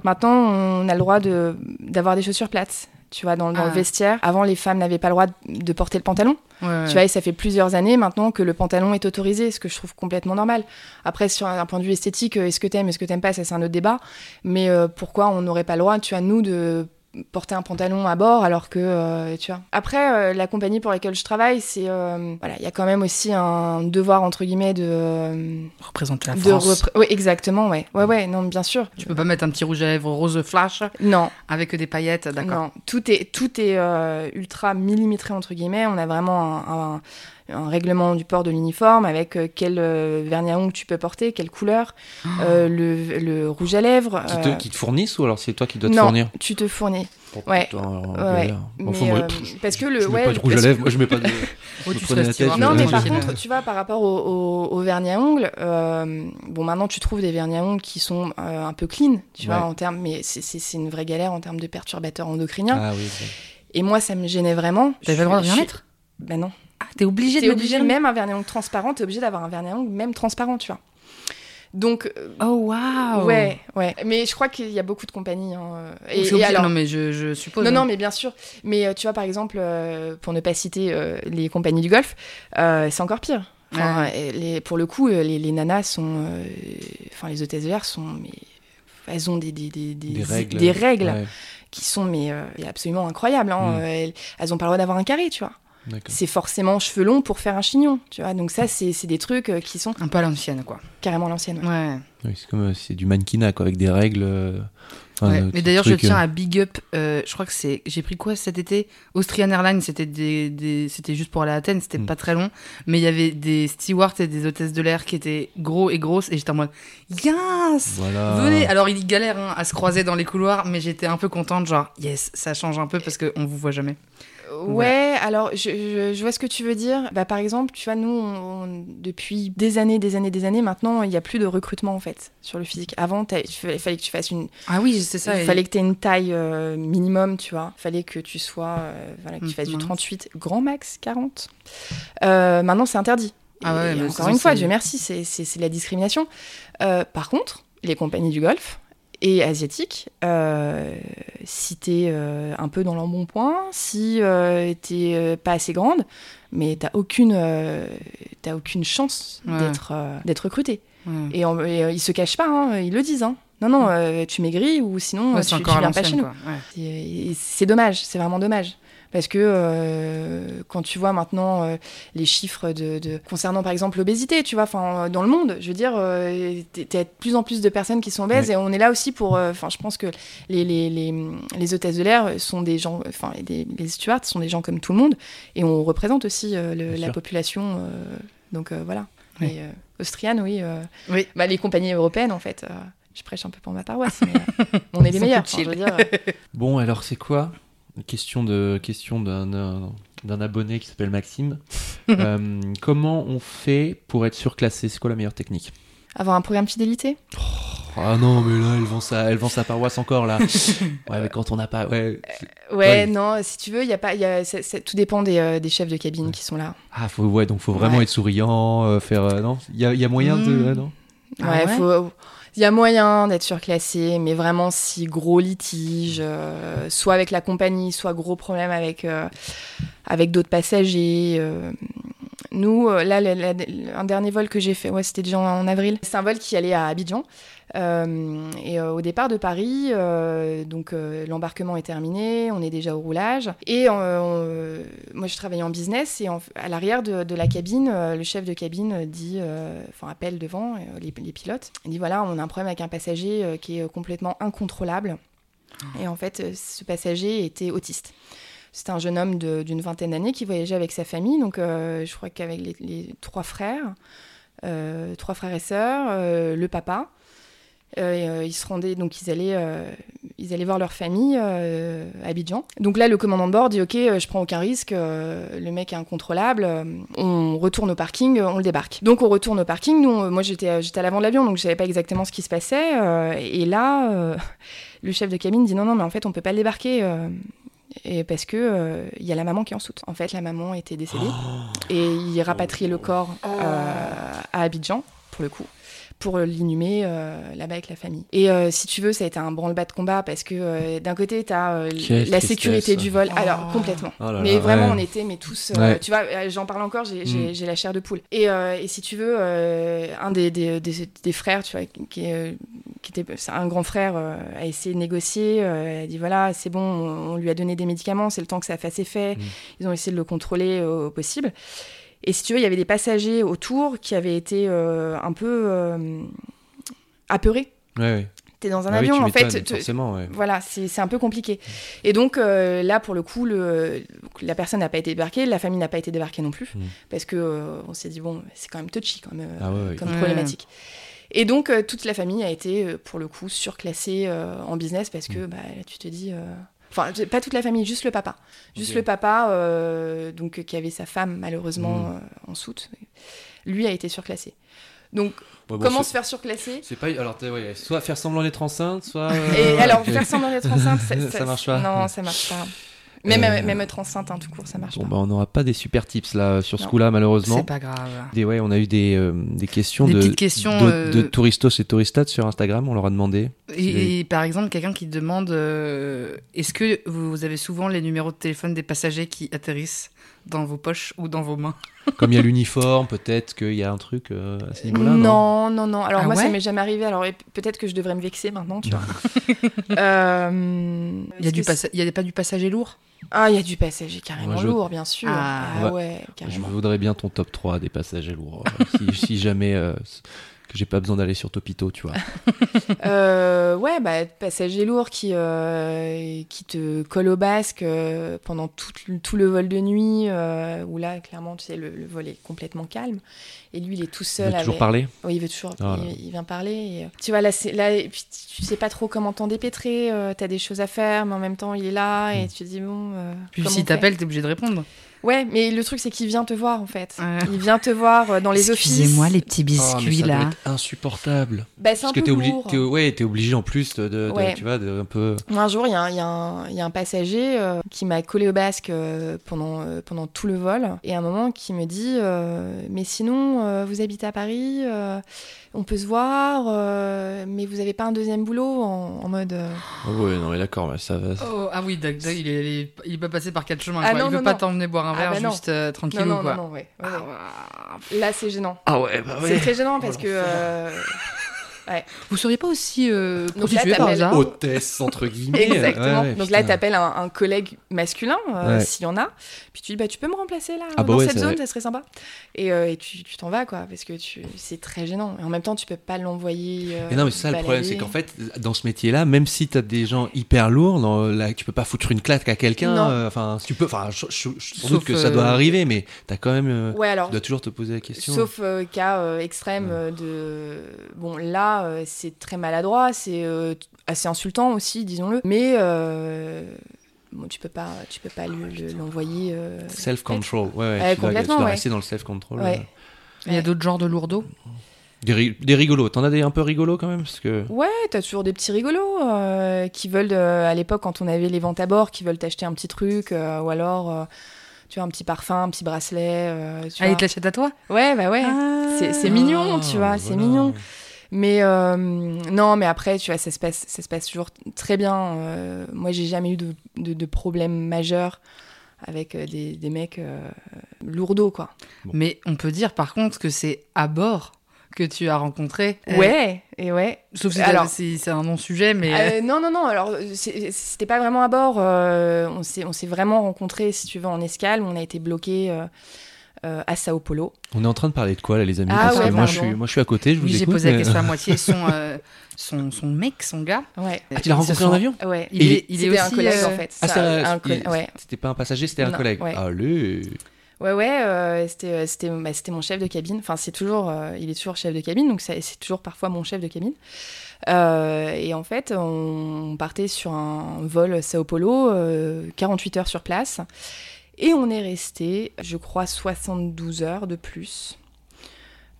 Maintenant, on a le droit de d'avoir des chaussures plates. Tu vois, dans, dans Ah. le vestiaire. Avant, les femmes n'avaient pas le droit de, de porter le pantalon. Ouais, ouais. Tu vois, et ça fait plusieurs années maintenant que le pantalon est autorisé, ce que je trouve complètement normal. Après, sur un, un point de vue esthétique, est-ce que t'aimes, est-ce que t'aimes pas, ça c'est un autre débat. Mais pourquoi on n'aurait pas le droit, tu vois, nous, de porter un pantalon à bord alors que euh, tu vois après euh, la compagnie pour laquelle je travaille c'est euh, voilà il y a quand même aussi un devoir entre guillemets de euh, Représente la de France. oui exactement ouais ouais ouais non bien sûr Tu peux pas mettre un petit rouge à lèvres rose flash non avec des paillettes, d'accord. Non, tout est, tout est ultra millimétré, entre guillemets. On a vraiment un, un- un règlement du port de l'uniforme avec euh, quel euh, vernis à ongles tu peux porter, quelle couleur, euh, le, le rouge à lèvres. Qui te, euh, qui te fournissent ou alors c'est toi qui dois te non, fournir tu te fournis. Oh, Ouais. euh, parce que le. je mets ouais, pas de rouge à lèvres, moi je mets pas de. *laughs* Oh, me tu la tête, Non, mais par contre, tu vois, par rapport au, au- au vernis à ongles, euh, bon, maintenant tu trouves des vernis à ongles qui sont euh, un peu clean, tu vois, en termes, mais c'est- une vraie galère en termes de perturbateurs endocriniens. Ah oui, Et moi, ça me gênait vraiment. T'avais le droit de rien mettre? Ben non. Ah, t'es obligé de obligé, même un vernis à ongles transparent, t'es obligé d'avoir un vernis à ongles même transparent, tu vois. Donc, euh, Oh waouh ouais, ouais. Mais je crois qu'il y a beaucoup de compagnies. hein, euh, Et, Et, alors, Non mais je, je suppose. non, hein. non, mais bien sûr. Mais euh, tu vois, par exemple, euh, pour ne pas citer euh, les compagnies du golf, euh, c'est encore pire. Enfin, et les, pour le coup, les, les nanas sont. euh, Enfin, les hôtesses de l'air sont. Mais, elles ont des, des, des, des, Des règles. des règles Ouais, qui sont mais, euh, absolument incroyables. hein. Mm. Elles, elles ont pas le droit d'avoir un carré, tu vois. C'est forcément cheveux longs pour faire un chignon, tu vois. Donc, ça, c'est des trucs euh, qui sont Un peu à l'ancienne quoi. carrément l'ancienne. ouais. Ouais. Oui, c'est comme euh, c'est du mannequinat quoi, avec des règles. euh, enfin, Ouais. euh, Mais d'ailleurs, je tiens à big up. euh, je crois que c'est. J'ai pris quoi cet été? Austrian Airlines, c'était des, des- c'était juste pour aller à Athènes, c'était Mm. pas très long. Mais il y avait des stewards et des hôtesses de l'air qui étaient gros et grosses. Et j'étais en mode Yes Voilà. Venez Alors, ils galèrent hein, à se croiser dans les couloirs, mais j'étais un peu contente, genre Yes, ça change un peu parce qu'on vous voit jamais. Ouais, alors je, je- je vois ce que tu veux dire. Bah, par exemple, tu vois, nous, on- on- depuis des années, des années, des années, maintenant, il n'y a plus de recrutement en fait sur le physique. Avant, il fallait, que tu fasses une. Ah oui, c'est ça. il et- fallait que tu aies une taille euh, minimum, tu vois. Il fallait que tu sois. euh, voilà, que tu fasses du Mince. 38, grand max 40. Euh, maintenant, c'est interdit. Ah ouais, Et mais encore une fois, Dieu merci, c'est la discrimination. Par contre, les compagnies du Golfe et asiatiques, euh, si t'es euh, un peu dans l'embonpoint, si euh, t'es euh, pas assez grande, mais t'as aucune, aucune chance Ouais. d'être d'être recruté. Ouais. Et, en- et, ils se cachent pas, hein, ils le disent. hein. Non, non, tu maigris ou sinon tu, tu viens pas chez nous. C'est dommage, c'est vraiment dommage. Parce que euh, quand tu vois maintenant euh, les chiffres de, de- concernant par exemple l'obésité, tu vois, enfin dans le monde, je veux dire, euh, t'es- t'as de plus en plus de personnes qui sont obèses et on est là aussi pour, euh, enfin je pense que les, les, les, les hôtesses de l'air sont des gens, enfin les, stewards sont des gens comme tout le monde et on représente aussi euh, le- la sûr. population, euh, donc euh, voilà. Oui. Et, euh, austriane, oui. euh, Oui. bah, les compagnies européennes en fait. euh, je prêche un peu pour ma paroisse, mais euh, on est les *laughs* meilleurs. toutes enfin, je veux chill. dire, euh, *laughs* Bon, alors c'est quoi Question de question d'un- d'un abonné qui s'appelle Maxime. *laughs* Euh, comment on fait pour être surclassé? C'est quoi la meilleure technique? Avoir un programme fidélité? Ah non, mais là, elle vend sa, elle vend sa paroisse encore là. *laughs* ouais, mais quand on n'a pas, ouais. c'est- Ouais, Ouais. non, si tu veux, il y a pas, il y a, ça- ça- tout dépend des, euh, des chefs de cabine qui sont là. Ah, faut, ouais, donc faut vraiment Ouais. être souriant, euh, faire, euh, non? Il y a, il y a moyen de, Mm. euh, non? Ah ouais, ouais? faut. Il y a moyen d'être surclassé, mais vraiment si gros litige, euh, soit avec la compagnie, soit gros problème avec, euh, avec d'autres passagers. euh. Nous, euh, là, un dernier vol que j'ai fait, ouais, c'était déjà en, avril. C'est un vol qui allait à Abidjan. Euh, et au départ de Paris, donc l'embarquement est terminé, on est déjà au roulage. Et moi, je travaillais en business et à l'arrière de, la cabine, le chef de cabine dit, enfin appelle devant les, les pilotes. Il dit voilà, on a un problème avec un passager qui est complètement incontrôlable. Et en fait, ce passager était autiste. C'était un jeune homme d'une vingtaine d'années qui voyageait avec sa famille, donc euh, je crois qu'avec les, trois frères, euh, trois frères et sœurs, euh, le papa. Ils se rendaient, donc ils allaient, voir leur famille à Abidjan. Donc là, le commandant de bord dit Ok, je prends aucun risque, le mec est incontrôlable, on retourne au parking, on le débarque. Donc on retourne au parking. Nous, moi j'étais, à l'avant de l'avion, donc je savais pas exactement ce qui se passait. et là, *laughs* le chef de cabine dit Non, non, mais en fait, on peut pas le débarquer. Euh, et parce que euh, il y a la maman qui est en soute. En fait, la maman était décédée. Et il rapatriait le corps euh, à Abidjan pour le coup pour l'inhumer euh, là-bas avec la famille. Et euh, si tu veux, ça a été un branle-bas de combat parce que euh, d'un côté, tu as la sécurité du vol. Oh. Alors, complètement. Oh là mais vraiment, ouais. on était mais tous. euh, Ouais. Tu vois, euh, j'en parle encore, j'ai Mm. j'ai la chair de poule. Et, euh, et si tu veux, euh, un des, des, des- des frères, tu vois, qui, est, euh, qui était un grand frère, euh, a essayé de négocier. euh, a dit voilà, c'est bon, on, on lui a donné des médicaments, c'est le temps que ça fasse effet. Mm. Ils ont essayé de le contrôler au, au possible. Et si tu veux, il y avait des passagers autour qui avaient été euh, un peu euh, apeurés. Ouais, ouais. T'es dans un Ah oui, avion, tu en fait. te- forcément, ouais. voilà, c'est c'est un peu compliqué. Et donc euh, là, pour le coup, le, la personne n'a pas été débarquée, la famille n'a pas été débarquée non plus, Mm. parce que euh, on s'est dit bon, c'est quand même touchy comme, euh, Ah ouais, ouais. comme Ouais. problématique. Et donc euh, toute la famille a été pour le coup surclassée euh, en business parce que bah, là, tu te dis. Euh, Enfin, pas toute la famille, juste le papa. Juste le papa, euh, donc, qui avait sa femme malheureusement Mm. euh, en soute. Lui a été surclassé. Donc, Ouais, comment se faire surclasser? C'est pas. Alors, ouais, soit faire semblant d'être enceinte, soit. euh, Et ouais, alors, faire semblant d'être enceinte, *laughs* ça, Ça marche pas. Non, ça marche pas. Même, Euh, même être enceinte, hein, tout court, ça marche Bon, pas. bah, on n'aura pas des super tips là sur ce coup-là, malheureusement. C'est pas grave. Des, ouais, on a eu des, euh, des questions Des de, petites questions, de, euh, de touristos et touristas sur Instagram, on leur a demandé. Et, et par exemple, quelqu'un qui demande euh, est-ce que vous avez souvent les numéros de téléphone des passagers qui atterrissent? Dans vos poches ou dans vos mains *laughs* Comme il y a l'uniforme, peut-être qu'il y a un truc euh, à ce niveau-là, non, non, non, non. Alors Ah moi, ça ouais m'est jamais arrivé. Alors peut-être que je devrais me vexer maintenant, tu vois. *laughs* Euh, Il y a, du est-ce que passa- il y a pas du passager lourd? Ah, il y a du passager carrément Moi, je- lourd, bien sûr. Ah. Ah, Ouais. ouais, Je carrément. voudrais bien ton top 3 des passagers lourds. euh, si, si jamais euh, que j'ai pas besoin d'aller sur Topito, tu vois. *laughs* Euh, ouais, bah, passager lourd qui, euh, qui te colle au basque euh, pendant tout, le- tout le vol de nuit, euh, où là, clairement, tu sais, le, le vol est complètement calme. Et lui, il est tout seul. veux toujours avec- parler? Oui, il veut toujours. Ah, il, il vient parler. et, tu vois, là, c'est, là et puis, tu sais pas trop comment t'en dépêtrer. euh, t'as des choses à faire, mais en même temps, il est là et Mm. tu te dis, bon. euh, Puis s'il t'appelle, t'es obligé de répondre. Ouais, mais le truc, c'est qu'il vient te voir, en fait. Il vient te voir euh, dans les offices. Excusez-moi, les petits Oh, mais biscuits ça doit là. être insupportable. Bah, c'est un Parce que peu t'es obligé, lourd. t'es, ouais, t'es obligé en plus de, de- de- Ouais. tu vois, de un peu. Moi, un jour, il y, a un- y y a passager euh, qui m'a collé au basque euh, pendant, euh, pendant tout le vol. Et à un moment, qui me dit euh, Mais sinon, euh, vous habitez à Paris, euh, on peut se voir, euh, mais vous n'avez pas un deuxième boulot en, en mode. euh, Oh, ouais, non, mais d'accord, mais ça va. Oh, ah oui, Doug, Doug, il, est, il, est, il peut passer par quatre chemins. Ah quoi. non, il veut non, pas t'emmener boire un Ah verre bah juste euh, tranquille Non, non, quoi. non, non, ouais. ouais, ouais. Ah, Là, c'est gênant. Ah ouais, bah C'est très gênant parce que. Euh, Vous seriez pas aussi euh, là, prostituée par t'appelles- hasard Hôtesse, entre guillemets. *laughs* Exactement. Ouais, ouais, Donc là, t'appelles un, un collègue masculin, euh, Ouais. s'il y en a. Puis tu dis, bah, tu peux me remplacer là, Ah bah dans ouais, cette zone, ça serait sympa. Et, euh, et tu t'en vas, quoi, parce que tu... c'est très gênant. Et en même temps, tu peux pas l'envoyer. euh, Mais non, mais c'est ça le problème, c'est qu'en fait, dans ce métier-là, même si t'as des gens hyper lourds, dans, là, tu peux pas foutre une claque à quelqu'un. Euh, Enfin, tu peux. Enfin, je, je, je- doute que ça doit arriver, mais t'as quand même. euh, Ouais, alors. tu dois toujours te poser la question. Sauf euh, cas euh, extrême Ouais. de. Bon, là, euh, c'est très maladroit, c'est euh, assez insultant aussi, disons-le. Mais. euh, Bon, tu peux pas, tu peux pas lui- le- l'envoyer. euh, Self-control, ouais, ouais, tu dois, tu complètement, dois ouais. rester dans le self-control. Ouais. euh. Il y a d'autres genres de lourdeaux Des, ri- des rigolos, t'en as des un peu rigolos quand même parce que... Ouais, t'as toujours des petits rigolos euh, qui veulent, euh, à l'époque, quand on avait les ventes à bord, qui veulent t'acheter un petit truc, euh, ou alors, euh, tu vois, un petit parfum, un petit bracelet. euh, tu Ah, vois. il te l'achète à toi? Ouais, bah ouais. C'est- c'est mignon, tu vois, Ah, c'est mignon. Mais euh, non, mais après, tu vois, ça se passe, ça se passe toujours très bien. Euh, moi, j'ai jamais eu de, de, de problème majeur avec euh, des, des mecs euh, lourdeaux, quoi. Bon. Mais on peut dire par contre que c'est à bord que tu as rencontré. euh, Ouais, et ouais. Sauf si Alors- c'est c'est un non-sujet, mais. Euh, non, non, non. Alors, c'est- c'était pas vraiment à bord. euh, on s'est, on s'est vraiment rencontrés, si tu veux, en escale. On a été bloqués euh, euh, à Sao Paulo. On est en train de parler de quoi là les amis? Ah Parce que ouais, moi, je suis, moi je suis à côté, je vous oui, j'ai écoute. posé la question à *laughs* moitié. Son, euh, son, son mec, son gars. Ouais, Ah, tu l'as rencontré en avion? Ouais. Il, est, il est C'était aussi. un collègue, euh, en fait. Ah, Ça, un coll- il- ouais. C'était pas un passager, c'était un Non, collègue. ouais. Allez Ouais, ouais, euh, c'était, euh, c'était, bah, c'était mon chef de cabine. Enfin, c'est toujours, euh, il est toujours chef de cabine, donc ça- c'est toujours parfois mon chef de cabine. Euh, et en fait, on partait sur un vol Sao Paulo, euh, 48 heures sur place. Et on est resté, je crois, 72 heures de plus.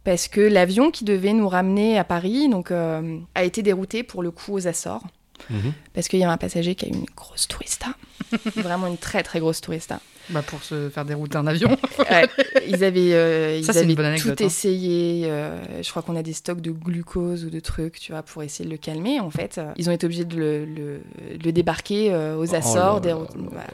Parce que l'avion qui devait nous ramener à Paris donc, euh, a été dérouté pour le coup aux Açores. Mhm. Parce qu'il y a un passager qui a eu une grosse tourista. *laughs* Vraiment une très très grosse tourista. Bah, pour se faire dérouter un avion. *laughs* Ouais, ils avaient, euh, ils Ça, avaient anecdote, tout hein. essayé. euh, je crois qu'on a des stocks de glucose ou de trucs, tu vois, pour essayer de le calmer. En fait, ils ont été obligés de le, le- de le débarquer euh, aux Oh Açores. là des- là.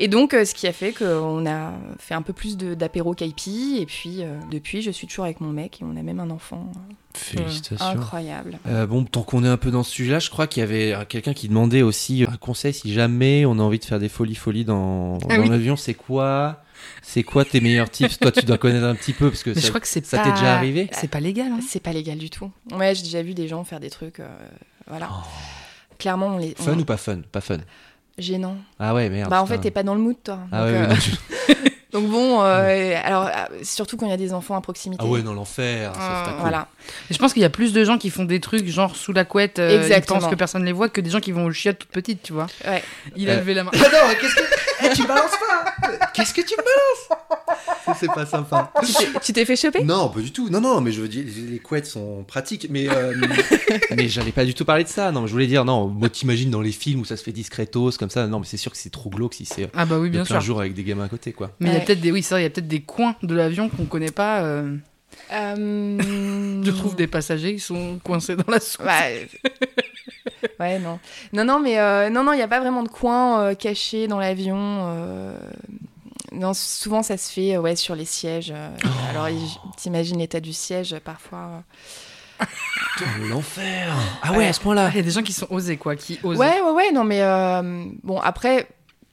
Et donc, euh, ce qui a fait qu'on a fait un peu plus de- d'apéro caipi. Et puis, euh, depuis, je suis toujours avec mon mec et on a même un enfant. Félicitations. Incroyable. Euh, bon, tant qu'on est un peu dans ce sujet-là, je crois qu'il y avait quelqu'un qui demandait aussi un conseil si jamais on a envie de faire des folies folies dans, Ah dans oui. l'avion, c'est quoi C'est quoi tes meilleurs tips? Toi, tu dois connaître un petit peu parce que Mais ça, je crois que c'est ça pas... t'est déjà arrivé C'est pas légal. Hein. C'est pas légal du tout. Ouais, j'ai déjà vu des gens faire des trucs. euh, voilà. Clairement, on les. Oh. fun on- ou pas fun? Pas fun. Gênant. Ah ouais, merde. bah, en fait, t'es pas dans le mood, toi. Ah Donc, ouais, euh, non, *laughs* Donc bon, euh, alors euh, surtout quand il y a des enfants à proximité. ah ouais, non, l'enfer. Ah, cool. Voilà. Et Je pense qu'il y a plus de gens qui font des trucs genre sous la couette, euh, ils Exactement. pensent que personne les voit, que des gens qui vont au chiottes toute petite, tu vois. Ouais. Il a Euh. levé la main. *laughs* Ah non, qu'est-ce que. Eh, tu balances pas Qu'est-ce que tu balances C'est pas sympa. Tu t'es- fait choper? Non, pas du tout. Non, non, mais je veux dire, les couettes sont pratiques. Mais euh, *laughs* mais j'allais pas du tout parler de ça. Non, mais je voulais dire, non, moi t'imagines dans les films où ça se fait discretos comme ça. Non, mais c'est sûr que c'est trop glauque si c'est Ah bah oui, bien plein sûr. jour avec des gamins à côté, quoi. Mais il y a peut-être des, oui, c'est vrai, il y a peut-être des coins de l'avion qu'on connaît pas. euh, Euh, *laughs* Je trouve des passagers qui sont coincés dans la soupe. Bah, *laughs* ouais, non. Non, non, mais euh, non, non, il n'y a pas vraiment de coin euh, caché dans l'avion. euh, Non, souvent ça se fait euh, ouais, sur les sièges. euh, Oh. Alors, t'imagines l'état du siège parfois. *laughs* L'enfer Ah ouais, à ce point-là Il y a des gens qui sont osés, quoi, qui osent. Ouais, ouais, ouais, non, mais euh, bon, après,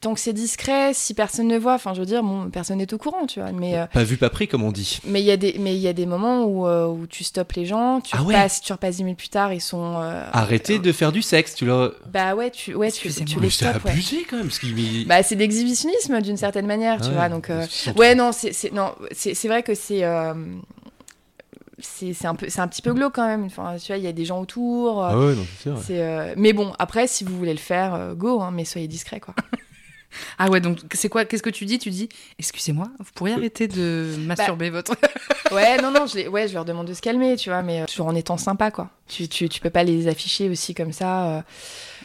tant que c'est discret, si personne ne voit, enfin, je veux dire, bon, personne n'est au courant, tu vois. Mais euh, Pas vu, pas pris, comme on dit. mais il y a des, mais y a des moments où, euh, où tu stoppes les gens, tu Ah ouais. repasses, tu repasses 10 minutes plus tard, ils sont. euh, Arrêtez de faire du sexe, tu leur. Bah ouais, tu, ouais, tu, tu les c'est stoppes, ouais. abusé quand même, qu'il met- Bah, c'est de l'exhibitionnisme d'une certaine manière, tu Ouais, vois. Donc, ouais, non, c'est, c'est, c'est, c'est vrai que c'est, c'est, c'est un peu, c'est un petit peu glauque quand même. Enfin, tu vois, il y a des gens autour. Ah ouais, non, c'est sûr. c'est, euh, Mais bon, après, si vous voulez le faire, go, hein, mais soyez discret, quoi. *laughs* Ah ouais, donc c'est quoi Qu'est-ce que tu dis? Tu dis, excusez-moi, vous pourriez arrêter de Bah, masturber votre. *laughs* Ouais, non, non, je, les... ouais, je leur demande de se calmer, tu vois, mais euh, toujours en étant sympa, quoi. Tu, tu, tu peux pas les afficher aussi comme ça. euh.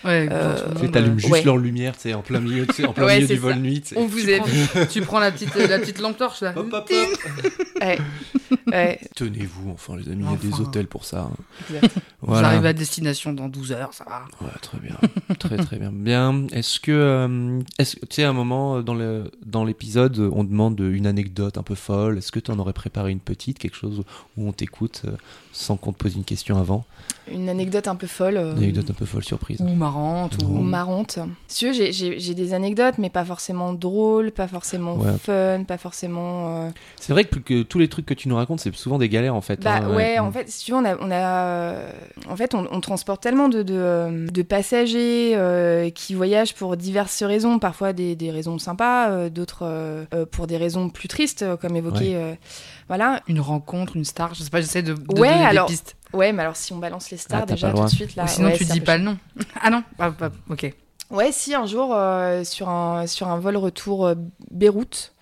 Ouais, Euh, Tu euh, juste ouais. leur lumière, tu sais, en plein milieu, tu sais, en plein Ouais, milieu c'est du vol ça. nuit. tu sais. On vous tu, aime. prends, tu prends la petite, la petite lampe torche là. Hop, hop, Ting hop. *laughs* Ouais. ouais, Tenez-vous, enfin, les amis, il y a des hôtels pour ça. hein. *laughs* Voilà. arrivez à destination dans 12 heures, ça va. Ouais, très bien. très, très bien. Bien. Est-ce que, euh, est-ce, tu sais, à un moment euh, dans, le, dans l'épisode, euh, on demande une anecdote un peu folle. Est-ce que tu en aurais préparé une petite, quelque chose où on t'écoute euh, sans qu'on te pose une question avant? Une anecdote un peu folle. euh, Une anecdote un peu folle, surprise. Ou marrante, ou ou. marrante. Si tu veux, j'ai- des anecdotes, mais pas forcément drôles, pas forcément Ouais. fun, pas forcément. euh, C'est vrai que, que tous les trucs que tu nous racontes, c'est souvent des galères en fait. Bah hein, ouais, Mm. en fait, si tu veux, on a, on a euh, en fait, on, on transporte tellement de, de, euh, de passagers euh, qui voyagent pour diverses raisons, parfois des, des raisons sympas, euh, d'autres pour des raisons plus tristes, comme évoqué. euh, voilà. Une rencontre, une star, je sais pas, j'essaie de, de Ouais, donner alors- des pistes. Ouais, mais alors si on balance les stars Ah, déjà tout de suite là. Ou sinon ouais, tu dis pas le nom. Ah non ah, bah, Ok. Ouais, si un jour euh, sur un sur un vol retour euh, Beyrouth.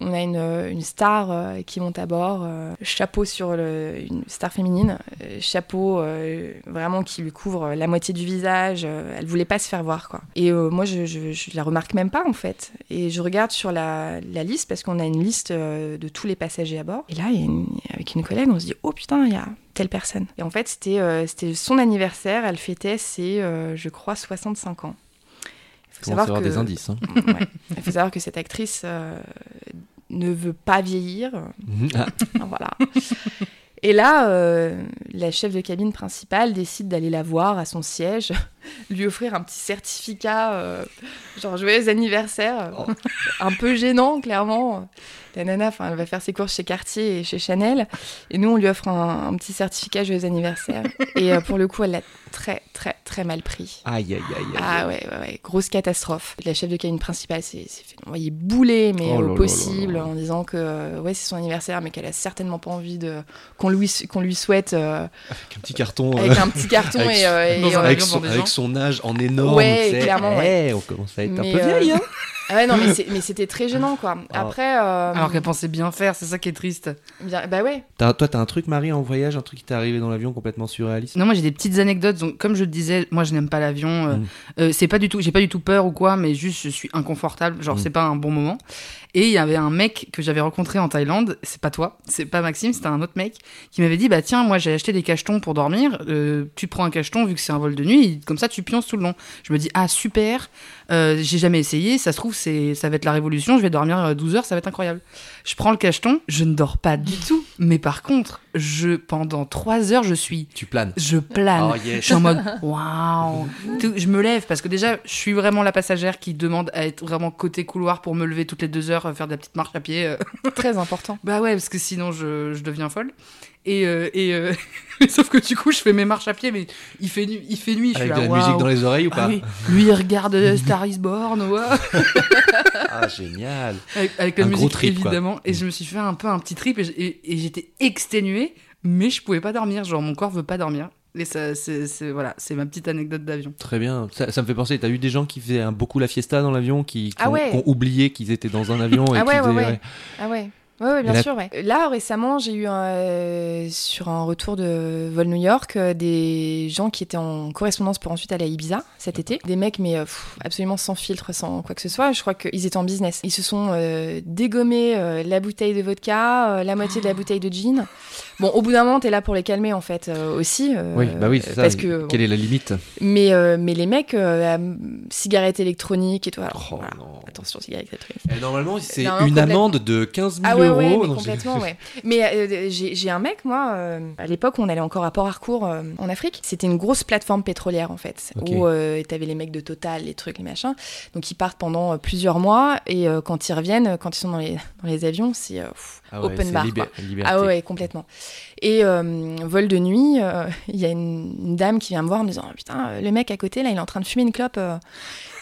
On a une, euh, star euh, qui monte à bord, euh, chapeau sur une star féminine, chapeau vraiment qui lui couvre la moitié du visage. elle voulait pas se faire voir quoi. Et moi je, la remarque même pas en fait. Et je regarde sur la, liste parce qu'on a une liste de tous les passagers à bord. Et là, avec une collègue, on se dit oh putain, il y a telle personne. Et en fait, c'était c'était son anniversaire. Elle fêtait ses, je crois, 65 ans. Il faut savoir avoir que des indices. hein. *laughs* Ouais. Il faut savoir que cette actrice euh, ne veut pas vieillir. Mhm. Ah, voilà. Et là, euh, la chef de cabine principale décide d'aller la voir à son siège lui offrir un petit certificat, euh, genre joyeux anniversaire. Oh. un peu gênant, clairement. La nana, elle va faire ses courses chez Cartier et chez Chanel. Et nous, on lui offre un, un petit certificat joyeux anniversaire. et euh, pour le coup, elle l'a très, très, très mal pris. Aïe, aïe, aïe. aïe. Ah ouais, ouais, ouais, grosse catastrophe. La chef de cabine principale s'est fait envoyer bouler, mais Oh au possible, là là. en disant que euh, ouais, c'est son anniversaire, mais qu'elle a certainement pas envie de qu'on lui qu'on lui souhaite euh, Avec un petit carton. euh, avec un petit carton *laughs* avec et, euh, et, euh, avec, son, avec gens. Son âge en énorme. Ouais, tu sais. clairement, Eh, on commence à être un Mais, peu euh, vieille. Hein *laughs* ah ouais, non, mais *laughs* c'est- mais c'était très gênant quoi. Après, euh, Alors qu'elle pensait bien faire, c'est ça qui est triste. bien, bah ouais. T'as- toi, t'as un truc, Marie, en voyage, un truc qui t'est arrivé dans l'avion complètement surréaliste? Non, moi j'ai des petites anecdotes. Donc, comme je le disais, moi je n'aime pas l'avion. euh, Mm. euh, c'est pas du tout, j'ai pas du tout peur ou quoi, mais juste je suis inconfortable. Genre Mm. c'est pas un bon moment. Et il y avait un mec que j'avais rencontré en Thaïlande. C'est pas toi, c'est pas Maxime, c'était un autre mec qui m'avait dit bah tiens moi j'ai acheté des cachetons pour dormir. euh, tu prends un cacheton vu que c'est un vol de nuit, comme ça tu pionces tout le long. Je me dis ah super. Euh, j'ai jamais essayé. Ça se trouve c'est ça va être la révolution. Je vais dormir euh, 12 heures, ça va être incroyable. Je prends le cacheton, je ne dors pas du tout. Mais par contre, je pendant 3 heures je suis Tu planes. je plane. Oh, yes. Je suis en mode waouh. Je me lève parce que déjà, je suis vraiment la passagère qui demande à être vraiment côté couloir pour me lever toutes les deux heures, euh, faire de la petite marche à pied. euh. *laughs* Très important. Bah ouais, parce que sinon je, je deviens folle. Et, euh, et euh, *laughs* sauf que du coup, je fais mes marches à pied, mais il fait nuit. Il fait nuit je Avec suis de là, la musique dans les oreilles ou Ah pas oui. Lui, il regarde Star is Born, ouais. *laughs* Ah, génial. avec, avec la Un gros musique trip, quoi. évidemment. Et je me suis fait un peu un petit trip et, j- et- et j'étais exténuée, mais je pouvais pas dormir. Genre mon corps veut pas dormir. Et ça, c'est c'est- voilà, c'est ma petite anecdote d'avion. Très bien. Ça, ça me fait penser, t'as eu des gens qui faisaient un- beaucoup la fiesta dans l'avion, qui, qui Ah ont, ouais. qui ont oublié qu'ils étaient dans un avion et Ah qui ouais, ouais, ouais. Ah ouais. Ouais, ouais, bien là- sûr, ouais. Là, récemment, j'ai eu un, euh, sur un retour de vol New York euh, des gens qui étaient en correspondance pour ensuite aller à Ibiza cet été. Des mecs, mais euh, pff, absolument sans filtre, sans quoi que ce soit. Je crois qu'ils étaient en business. Ils se sont euh, dégommés euh, la bouteille de vodka, euh, la moitié de la bouteille de gin. Bon, au bout d'un moment, t'es là pour les calmer, en fait, euh, aussi. euh, Oui, bah oui, c'est ça. Parce que, bon, Quelle est la limite mais, euh, mais les mecs, euh, à, cigarettes électroniques et tout. Alors, Oh, voilà. non. Attention, cigarettes électroniques. Eh, Normalement, c'est Non, non, une amende de 15 000 Ah ouais, euros. ouais, mais c'est- complètement, ouais. Mais euh, j'ai j'ai un mec, moi, euh, à l'époque, on allait encore à Port Harcourt euh, en Afrique. C'était une grosse plateforme pétrolière, en fait, Ok. où euh, t'avais les mecs de Total, les trucs, les machins. Donc ils partent pendant plusieurs mois et euh, quand ils reviennent, quand ils sont dans les, dans les avions, c'est euh, pff, Ah ouais, open bar. libé-. Ah ouais, complètement. Et euh, vol de nuit, euh, *laughs* il y a une, une dame qui vient me voir en me disant oh, Putain, euh, le mec à côté, là, il est en train de fumer une clope.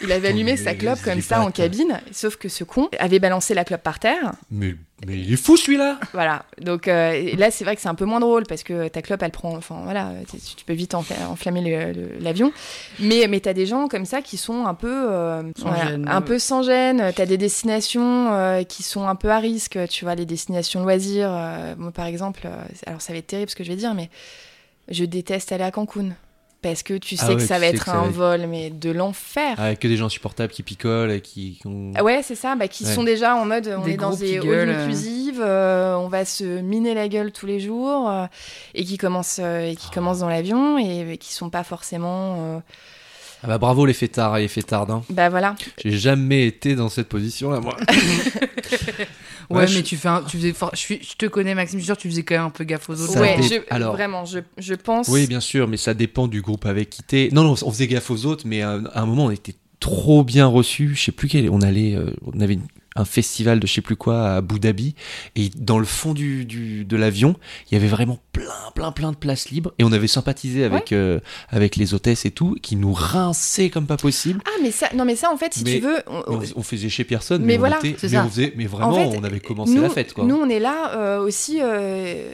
Il avait allumé mais sa clope comme ça en cabine, sauf que ce con avait balancé la clope par terre. Mais, mais il est fou celui-là Voilà. Donc euh, là, c'est vrai que c'est un peu moins drôle parce que ta clope, elle prend. Enfin voilà, tu, tu peux vite enfla- enflammer l'avion. Mais, mais t'as des gens comme ça qui sont un peu. euh, Sans voilà, gêne, un ouais. peu sans gêne. T'as des destinations euh, qui sont un peu à risque. Tu vois, les destinations loisirs. euh, moi, par exemple, alors ça va être terrible ce que je vais dire, mais je déteste aller à Cancun. Parce que tu sais Ah que ouais, ça tu va sais être que ça un va être- vol, mais de l'enfer. Avec que des gens supportables qui picolent et qui. Ah ouais, c'est ça, bah, qui Ouais. sont déjà en mode on Des est dans des all euh. inclusive, euh, on va se miner la gueule tous les jours euh, et qui commencent euh, et qui commencent dans l'avion et, et qui sont pas forcément euh, Ah bah bravo les fêtards et les fêtardes. hein. bah voilà. J'ai jamais été dans cette position-là, moi. *laughs* Ouais, Ouais, mais je- tu fais un- tu faisais for- je, suis- je te connais Maxime, je suis sûr tu faisais quand même un peu gaffe aux autres. Ça ouais, dé- je, alors- vraiment, je, je pense Oui, bien sûr, mais ça dépend du groupe avec qui t'es. Non, non, on faisait gaffe aux autres, mais à, à un moment, on était trop bien reçus. Je sais plus quel. On allait, euh, on avait une- un festival de je sais plus quoi à Abu Dhabi, et dans le fond du, du- de l'avion, il y avait vraiment plein, plein, plein de places libres, et on avait sympathisé avec euh, avec les hôtesses et tout, qui nous rinçaient comme pas possible. Ah mais ça non mais ça en fait si Mais- tu veux on- On, faisait chez personne, Mais mais, on voilà, était- mais on faisait, mais vraiment, fait, on avait commencé nous, la fête, quoi. Nous, on est là euh, aussi. euh,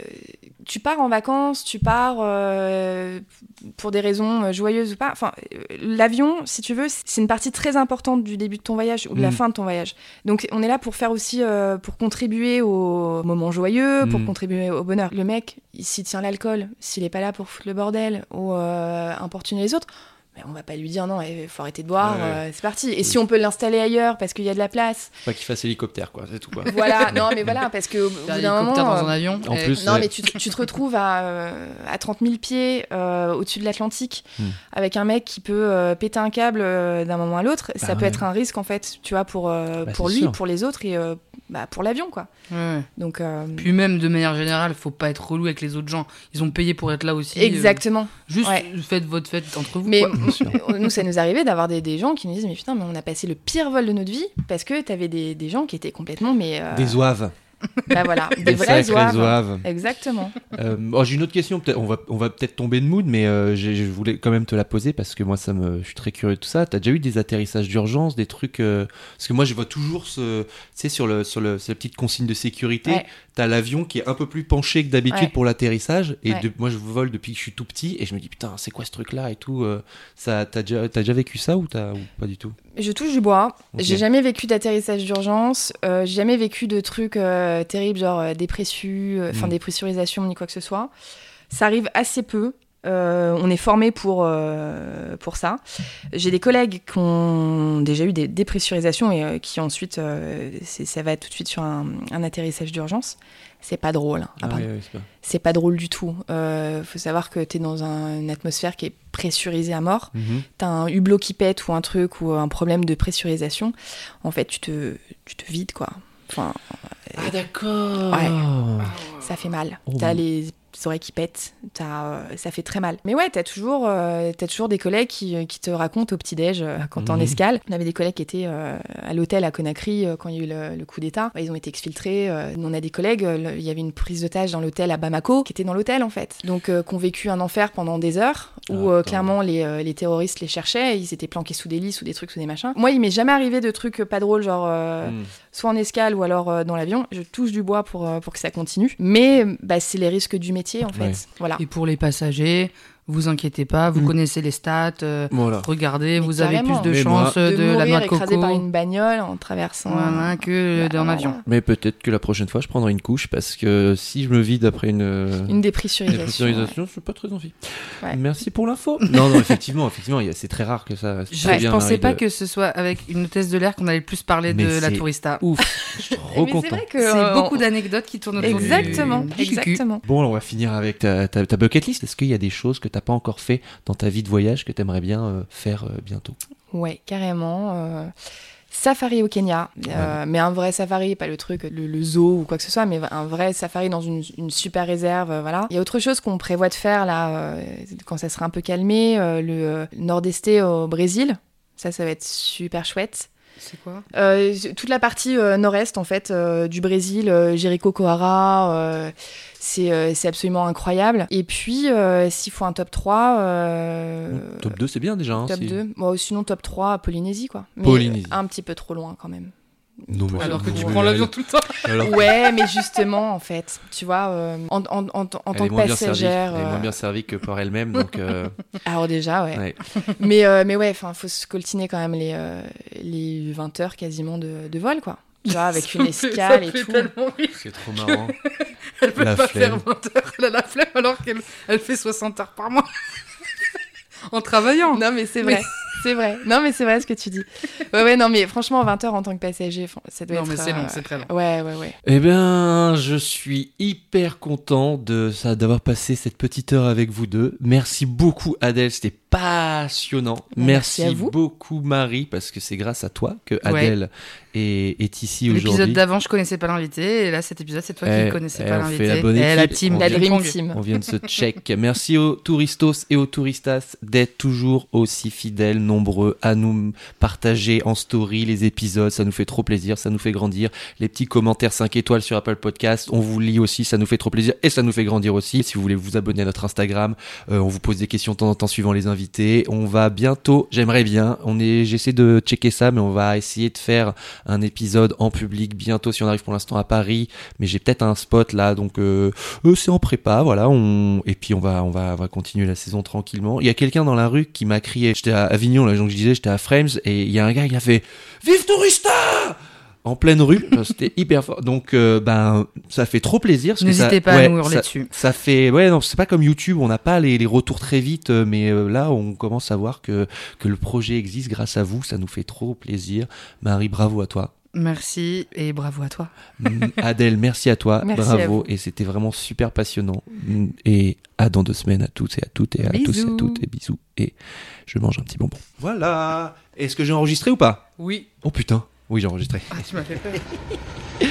tu pars en vacances, tu pars euh, pour des raisons euh, joyeuses ou pas. Enfin, euh, l'avion, si tu veux, c'est une partie très importante du début de ton voyage ou de la Mm. fin de ton voyage. Donc, on est là pour faire aussi, euh, pour contribuer au moment joyeux, pour Mm. contribuer au bonheur. Le mec, il- s'il tient l'alcool, s'il est pas là pour foutre le bordel ou euh, importuner les autres. Mais on va pas lui dire non, il faut arrêter de boire, Ouais, ouais. euh, c'est parti. Et Oui. si on peut l'installer ailleurs parce qu'il y a de la place, Pas qu'il fasse hélicoptère, quoi. C'est tout, quoi. *laughs* voilà, non mais voilà, parce que au bout l'hélicoptère moment, dans un euh, avion. En et- plus, non ouais. mais tu, te- tu te retrouves à, euh, à 30 000 pieds euh, au-dessus de l'Atlantique Hmm. avec un mec qui peut euh, péter un câble euh, d'un moment à l'autre. ça Bah peut être un risque en fait, tu vois, pour, euh, Bah, pour lui, sûr. pour les autres et euh, bah, pour l'avion quoi. Donc euh, Puis même de manière générale, faut pas être relou avec les autres gens. Ils ont payé pour être là aussi. euh, exactement. juste ouais. faites votre fête entre vous. Mais quoi. Bien sûr. Nous, ça nous arrivait d'avoir des, des gens qui nous disent Mais putain, mais on a passé le pire vol de notre vie parce que t'avais des, des gens qui étaient complètement. Mais, euh, Des zouaves. Bah voilà, *laughs* des, Des vrais zouaves. Exactement. Euh, oh, J'ai une autre question, peut-être- on va, on va peut-être tomber de mood, mais euh, je voulais quand même te la poser parce que moi, ça me, je suis très curieux de tout ça. T'as déjà eu des atterrissages d'urgence, des trucs. euh, Parce que moi, je vois toujours ce. Tu sais, sur, le, sur le, cette petite consigne de sécurité, Ouais. T'as l'avion qui est un peu plus penché que d'habitude Ouais. pour l'atterrissage. Et Ouais. de- moi, je vole depuis que je suis tout petit et je me dis, putain, c'est quoi ce truc-là et tout. euh, ça, T'as déjà, t'as déjà vécu ça ou, t'as- ou pas du tout? Je touche du bois. J'ai jamais vécu d'atterrissage d'urgence. Euh, j'ai jamais vécu de trucs euh, terribles, genre dépressu, euh, enfin Mm. dépressurisation ni quoi que ce soit. Ça arrive assez peu. Euh, on est formé pour, euh, pour ça. J'ai des collègues qui ont déjà eu des dépressurisations et euh, qui ensuite, ça va tout de suite sur un, un atterrissage d'urgence. C'est pas drôle. hein. Ah, ouais, c'est pas- drôle du tout. Faut savoir que tu es dans un- une atmosphère qui est pressurisée à mort Mhm. t'as un hublot qui pète ou un truc ou un problème de pressurisation, en fait, tu te, tu te vides, quoi. Enfin, Ah, d'accord Ouais. ça fait mal. Oh, t'as les oreilles qui pètent, t'as, euh, ça fait très mal. Mais ouais, t'as toujours, euh, toujours des collègues qui, qui te racontent au petit-déj euh, quand t'es en escale. On avait des collègues qui étaient euh, à l'hôtel à Conakry euh, quand il y a eu le, le coup d'État. Ils ont été exfiltrés. euh, on a des collègues, euh, il y avait une prise d'otage dans l'hôtel à Bamako qui était dans l'hôtel en fait. Donc, euh, qui ont vécu un enfer pendant des heures où Ah, euh, clairement les, euh, les terroristes les cherchaient. Ils étaient planqués sous des lits, sous des trucs, sous des machins. Moi, il m'est jamais arrivé de trucs pas drôles, genre. euh, Mhm. Soit en escale ou alors euh, dans l'avion. Je touche du bois pour, euh, pour que ça continue. Mais bah, c'est les risques du métier, en fait. Ouais. Voilà. Et pour les passagers, vous inquiétez pas, vous Mm. connaissez les stats. euh, Voilà. regardez, Mais vous avez plus de chances de, de, la mourir noix de écrasé coco par une bagnole en traversant. voilà, que Bah, dans voilà. l'avion. Mais peut-être que la prochaine fois, je prendrai une couche parce que si je me vide après une, Une dépressurisation. dépressurisation, je suis pas très envie. Ouais. Merci pour l'info. non, non, effectivement, effectivement, c'est très rare que ça. Je, vienne pensais pas de- que ce soit avec une hôtesse de l'air qu'on allait plus parler Mais de la tourista. Ouf, je suis ouais. *laughs* trop content. c'est vrai que. C'est euh, beaucoup on- d'anecdotes qui tournent autour Exactement, exactement. Bon, on va finir avec ta, ta, ta bucket list. Est-ce qu'il y a des choses que t'as pas encore fait dans ta vie de voyage que t'aimerais bien euh, faire euh, bientôt Ouais, carrément. euh, Safari au Kenya, euh, mais un vrai safari, pas le truc, le, le zoo ou quoi que ce soit, mais un vrai safari dans une, une super réserve, euh, voilà. Il y a autre chose qu'on prévoit de faire là, euh, quand ça sera un peu calmé, le euh, nord-est au Brésil. Ça, ça va être super chouette. C'est quoi Euh, toute la partie euh, nord-est en fait euh, du Brésil, euh, Jerico-Coara, euh, c'est euh, absolument incroyable. Et puis euh, s'il faut un top 3, euh, Top 2, c'est bien déjà. hein, top si- 2, Bon, sinon top 3 Polynésie quoi. Mais Polynésie. un petit peu trop loin quand même. Non, mais Alors que tu prends l'avion tout le temps. *laughs* alors- Ouais, mais justement en fait, tu vois, euh, en, en, en, en Elle tant que passagère. Elle est moins euh, bien servie que par elle-même, donc. euh, *laughs* Alors déjà, ouais. ouais. *laughs* mais, euh, mais ouais, enfin, faut se coltiner quand même les, euh, les 20 heures quasiment de, de vol quoi. Tu vois, avec Ça une fait- escale ça et tout. tellement rire. C'est trop marrant. Elle peut La pas flemme. faire 20 heures. Elle a la flemme alors qu'elle elle fait 60 heures par mois. en travaillant. Non, mais c'est vrai. C'est vrai. Non, mais c'est vrai ce que tu dis. Ouais, ouais, non, mais franchement, 20 heures en tant que passager, ça doit Non, être. mais c'est euh, long, c'est très long. Ouais, ouais, ouais. Eh bien, je suis hyper content de ça, d'avoir passé cette petite heure avec vous deux. Merci beaucoup Adèle, c'était passionnant. Merci Merci, à vous. beaucoup Marie, parce que c'est grâce à toi que Ouais. Adèle est, est ici L'épisode aujourd'hui. d'avant, je connaissais pas l'invité. Et là, cet épisode, c'est toi qui Eh, ne connaissais eh, pas l'invité. la bonne Eh, la team On La Dream. Team. On vient de se check. Merci aux touristos et aux touristas d'être toujours aussi fidèles, nombreux à nous partager en story les épisodes. Ça nous fait trop plaisir, ça nous fait grandir. Les petits commentaires 5 étoiles sur Apple Podcast, on vous lit aussi, ça nous fait trop plaisir et ça nous fait grandir aussi. Si vous voulez vous abonner à notre Instagram, euh, on vous pose des questions de temps en temps suivant les invités. On va bientôt, j'aimerais bien, on est, j'essaie de checker ça, mais on va essayer de faire un épisode en public bientôt si on arrive pour l'instant à Paris. Mais j'ai peut-être un spot là, donc euh, euh, c'est en prépa, voilà. On... Et puis on va, on va, on va continuer la saison tranquillement. Il y a quelqu'un dans la rue qui m'a crié. J'étais à Avignon, là, donc je disais, j'étais à Frames, et il y a un gars qui a fait Vive Tourista en pleine rue. *laughs* C'était hyper fort. Donc, euh, ben, ça fait trop plaisir. N'hésitez pas ouais, à nous hurler ça- dessus. ça fait, ouais, non, c'est pas comme YouTube, on n'a pas les, les retours très vite, euh, mais euh, là, on commence à voir que, que le projet existe grâce à vous, ça nous fait trop plaisir. Marie, bravo à toi. Merci et bravo à toi. Mm, Adèle, merci à toi, *laughs* Merci à bravo, vous. et c'était vraiment super passionnant. Mm, Et à dans deux semaines à toutes et à toutes et à tous et à toutes et bisous. Et je mange un petit bonbon. Voilà. Est-ce que j'ai enregistré ou pas? Oui. Oh putain, oui j'ai enregistré. Ah, tu m'as fait peur. *laughs*